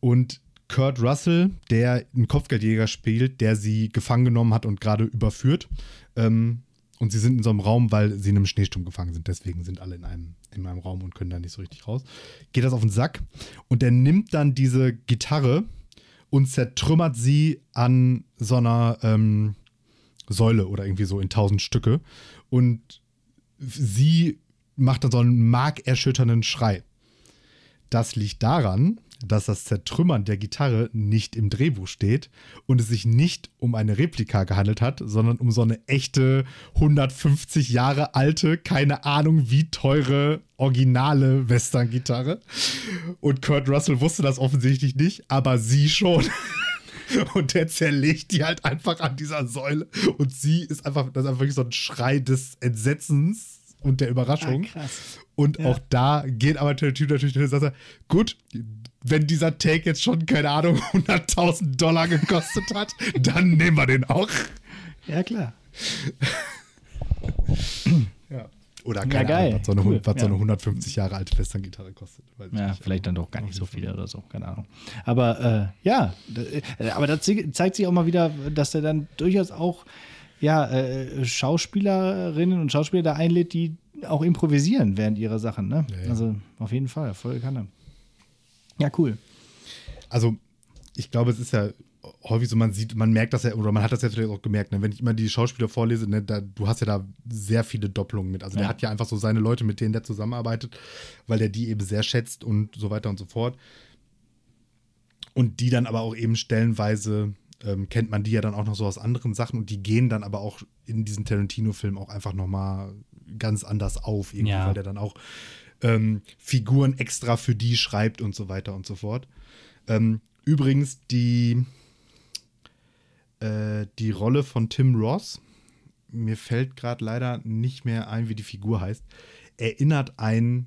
Und Kurt Russell, der einen Kopfgeldjäger spielt, der sie gefangen genommen hat und gerade überführt. Ähm, und sie sind in so einem Raum, weil sie in einem Schneesturm gefangen sind. Deswegen sind alle in einem, in einem Raum und können da nicht so richtig raus. Geht das auf den Sack. Und der nimmt dann diese Gitarre und zertrümmert sie an so einer ähm, Säule oder irgendwie so in tausend Stücke. Und sie macht dann so einen markerschütternden Schrei. Das liegt daran, dass das Zertrümmern der Gitarre nicht im Drehbuch steht und es sich nicht um eine Replika gehandelt hat, sondern um so eine echte 150 Jahre alte, keine Ahnung wie teure, originale Western-Gitarre. Und Kurt Russell wusste das offensichtlich nicht, aber sie schon. Und der zerlegt die halt einfach an dieser Säule. Und sie ist einfach, das ist einfach wirklich so ein Schrei des Entsetzens und der Überraschung. Ah, krass. Und Ja. auch da geht aber der Typ natürlich und sagt, gut, wenn dieser Take jetzt schon, keine Ahnung, 100.000 Dollar gekostet hat, dann nehmen wir den auch. Ja, klar. Ja. Oder Ja, keine geil. Ahnung, was so eine, Cool, was so eine ja. 150 Jahre alte Western-Gitarre kostet. Ja, nicht. vielleicht dann doch gar nicht so viele oder so, keine Ahnung. Aber äh, ja, äh, aber da ze- zeigt sich auch mal wieder, dass er dann durchaus auch ja, äh, Schauspielerinnen und Schauspieler da einlädt, die auch improvisieren während ihrer Sachen. Ne? Ja, ja. Also auf jeden Fall, voll Kanne. Ja, cool. Also, ich glaube, es ist ja häufig so, man sieht, man merkt das ja, oder man hat das ja vielleicht auch gemerkt, ne? wenn ich immer die Schauspieler vorlese, ne, da, du hast ja da sehr viele Doppelungen mit. Also der Ja. hat ja einfach so seine Leute, mit denen der zusammenarbeitet, weil der die eben sehr schätzt und so weiter und so fort. Und die dann aber auch eben stellenweise ähm, kennt man die ja dann auch noch so aus anderen Sachen und die gehen dann aber auch in diesen Tarantino-Film auch einfach nochmal ganz anders auf, irgendwie, Ja. weil der dann auch ähm, Figuren extra für die schreibt und so weiter und so fort. Ähm, übrigens, die, äh, die Rolle von Tim Ross, mir fällt gerade leider nicht mehr ein, wie die Figur heißt, erinnert ein,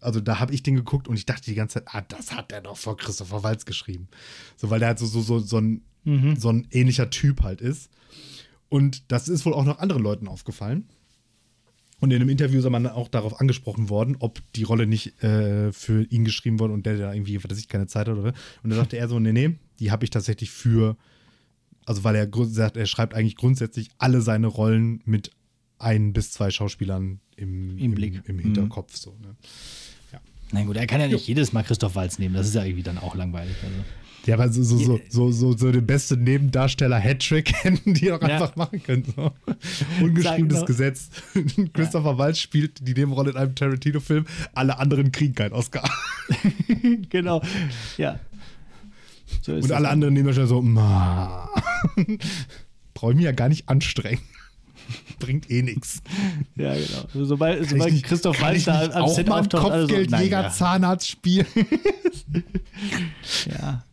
also da habe ich den geguckt und ich dachte die ganze Zeit, ah, das hat der doch vor Christopher Waltz geschrieben. So, weil der halt so, so, so, so, ein, so ein ähnlicher Typ halt ist. Und das ist wohl auch noch anderen Leuten aufgefallen. Und in einem Interview ist man auch darauf angesprochen worden, ob die Rolle nicht äh, für ihn geschrieben wurde und der da irgendwie, was ich, keine Zeit hat oder. Und da sagte er so, nee, nee, die habe ich tatsächlich für, also weil er sagt, er schreibt eigentlich grundsätzlich alle seine Rollen mit ein bis zwei Schauspielern im, Im Blick. im, Mhm. Hinterkopf. So, ne? Na gut, er kann ja nicht jedes Mal Christoph Walz nehmen. Das ist ja irgendwie dann auch langweilig. Also. Ja, aber so, so, so, so, so, so den besten Nebendarsteller Hattrick hätten die doch Ja. einfach machen können. So. Ungeschriebenes Sag- Gesetz. Christopher Waltz spielt die Nebenrolle in einem Tarantino-Film, alle anderen kriegen keinen Oscar. genau. Ja. So Und alle dann. anderen nehmen schon so, brauche ich mich ja gar nicht anstrengen. Bringt eh nichts. Ja, genau. Also, sobald, sobald Christoph kann Waltz ich da nicht am auch Set auftaucht, alle so, Kopfgeldjäger nein, ja. Zahnarzt spielen. Ja.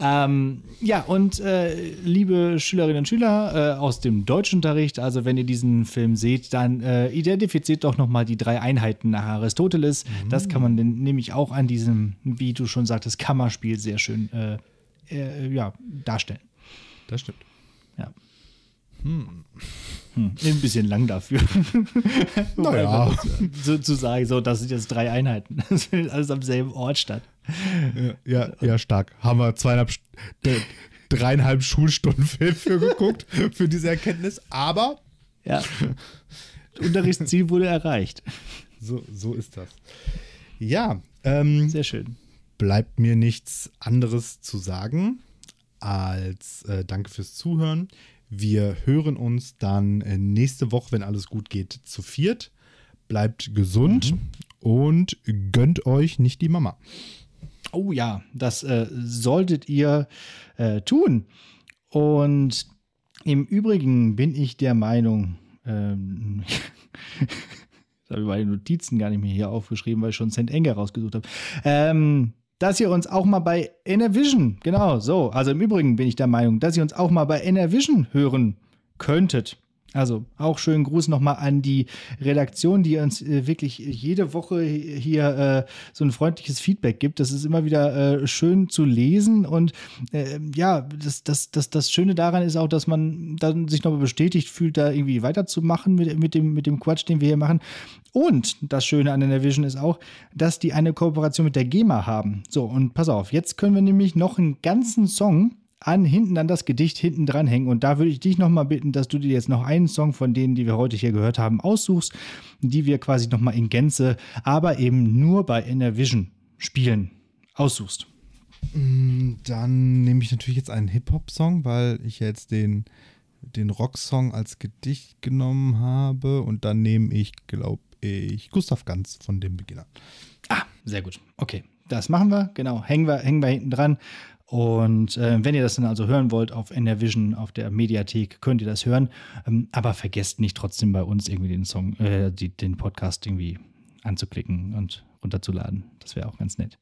Ähm, ja, und äh, liebe Schülerinnen und Schüler äh, aus dem Deutschunterricht, also wenn ihr diesen Film seht, dann äh, identifiziert doch nochmal die drei Einheiten nach Aristoteles. Das kann man denn nämlich auch an diesem, wie du schon sagtest, Kammerspiel sehr schön äh, äh, ja, darstellen. Das stimmt. Ja. Hm. Ein bisschen lang dafür. Naja. so zu sagen, so, das sind jetzt drei Einheiten. Das findet alles am selben Ort statt. Ja, ja, stark. Haben wir zweieinhalb, dreieinhalb Schulstunden Film für geguckt, für diese Erkenntnis. Aber Ja. Unterrichtsziel wurde erreicht. so, so ist das. Ja, ähm, Sehr schön. bleibt mir nichts anderes zu sagen als äh, Danke fürs Zuhören. Wir hören uns dann äh, nächste Woche, wenn alles gut geht, zu viert. Bleibt gesund und gönnt euch nicht die Mama. Oh ja, das äh, solltet ihr äh, tun. Und im Übrigen bin ich der Meinung, ähm, das habe ich meine Notizen gar nicht mehr hier aufgeschrieben, weil ich schon St. Enger rausgesucht habe, ähm, dass ihr uns auch mal bei Enervision, genau so, also im Übrigen bin ich der Meinung, dass ihr uns auch mal bei Enervision hören könntet. Also auch schönen Gruß nochmal an die Redaktion, die uns äh, wirklich jede Woche hier äh, so ein freundliches Feedback gibt. Das ist immer wieder äh, schön zu lesen und äh, ja, das, das, das, das Schöne daran ist auch, dass man dann sich nochmal bestätigt fühlt, da irgendwie weiterzumachen mit, mit, dem, mit dem Quatsch, den wir hier machen. Und das Schöne an der Vision ist auch, dass die eine Kooperation mit der GEMA haben. So, und pass auf, jetzt können wir nämlich noch einen ganzen Song an hinten an das Gedicht hinten dranhängen. Und da würde ich dich nochmal bitten, dass du dir jetzt noch einen Song von denen, die wir heute hier gehört haben, aussuchst, die wir quasi nochmal in Gänze, aber eben nur bei Enervision spielen, aussuchst. Dann nehme ich natürlich jetzt einen Hip-Hop-Song, weil ich jetzt den, den Rock-Song als Gedicht genommen habe. Und dann nehme ich, glaube ich, Gustav Ganz von dem Beginner. Ah, sehr gut. Okay, das machen wir. Genau, hängen wir, hängen wir hinten dran. Und äh, wenn ihr das dann also hören wollt auf Enervision, auf der Mediathek, könnt ihr das hören. Ähm, aber vergesst nicht trotzdem bei uns irgendwie den Song, äh, die, den Podcast irgendwie anzuklicken und runterzuladen. Das wäre auch ganz nett.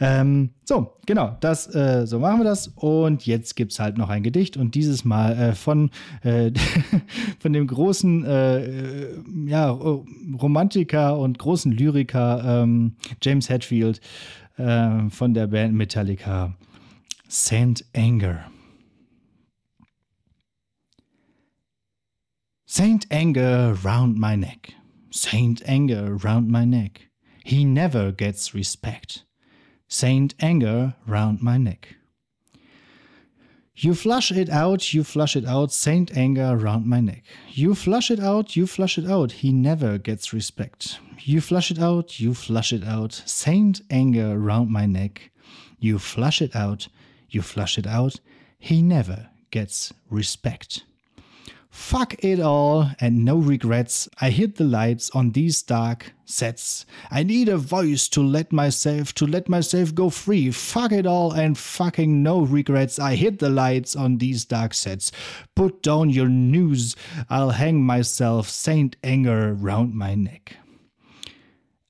Ähm, so, genau, das, äh, so machen wir das. Und jetzt gibt es halt noch ein Gedicht und dieses Mal äh, von, äh, von dem großen äh, äh, ja, Romantiker und großen Lyriker ähm, James Hetfield äh, von der Band Metallica. Saint Anger. Saint Anger round my neck. Saint Anger round my neck. He never gets respect. Saint Anger round my neck. You flush it out, you flush it out, Saint Anger round my neck. You flush it out, you flush it out, he never gets respect. You flush it out, you flush it out, Saint Anger round my neck. You flush it out, you flush it out, he never gets respect. Fuck it all and no regrets. I hit the lights on these dark sets. I need a voice to let myself to let myself go free. Fuck it all and fucking no regrets. I hit the lights on these dark sets. Put down your news. I'll hang myself Saint Anger round my neck.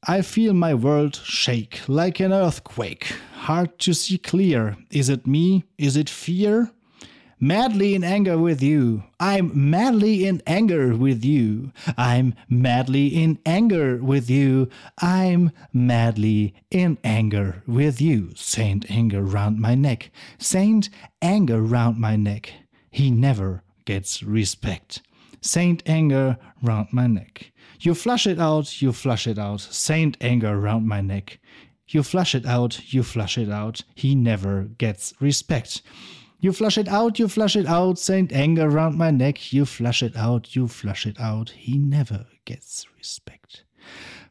I feel my world shake like an earthquake. Hard to see clear. Is it me? Is it fear? Madly in anger with you. I'm madly in anger with you. I'm madly in anger with you. I'm madly in anger with you. Saint anger round my neck. Saint anger round my neck. He never gets respect. Saint anger round my neck. You flush it out, you flush it out. Saint anger round my neck. You flush it out, you flush it out. He never gets respect. You flush it out, you flush it out, Saint Anger round my neck. You flush it out, you flush it out. He never gets respect.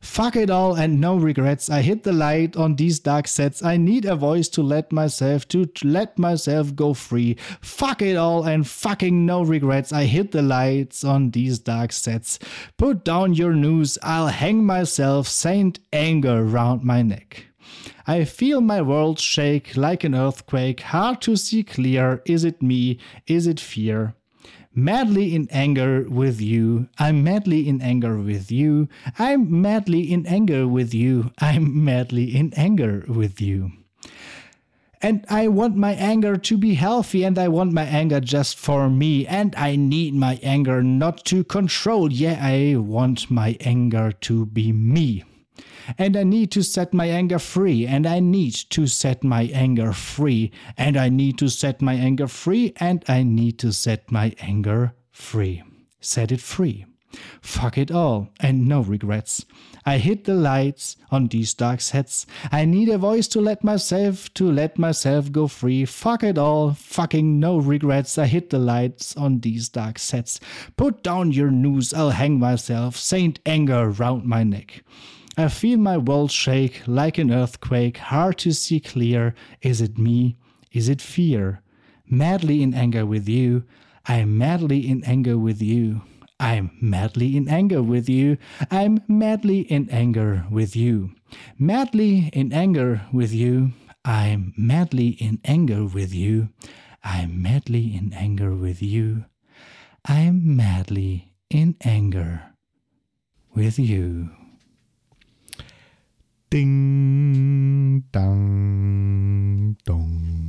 Fuck it all and no regrets. I hit the light on these dark sets. I need a voice to let myself to let myself go free. Fuck it all and fucking no regrets. I hit the lights on these dark sets. Put down your news. I'll hang myself Saint Anger round my neck. I feel my world shake like an earthquake, hard to see clear. Is it me? Is it fear? Madly in anger with you. I'm madly in anger with you. I'm madly in anger with you. I'm madly in anger with you. And I want my anger to be healthy, and I want my anger just for me. And I need my anger not to control. Yeah, I want my anger to be me. And I need to set my anger free, and I need to set my anger free, and I need to set my anger free, and I need to set my anger free. Set it free. Fuck it all, and no regrets. I hit the lights on these dark sets. I need a voice to let myself to let myself go free. Fuck it all, fucking no regrets. I hit the lights on these dark sets. Put down your noose, I'll hang myself, Saint Anger round my neck. I feel my world shake like an earthquake, hard to see clear. Is it me? Is it fear? Madly in anger with you. I'm madly in anger with you. I'm madly in anger with you. I'm madly in anger with you. Madly in anger with you. I'm madly in anger with you. I'm madly in anger with you. I'm madly in anger with you. Ding, dong dong.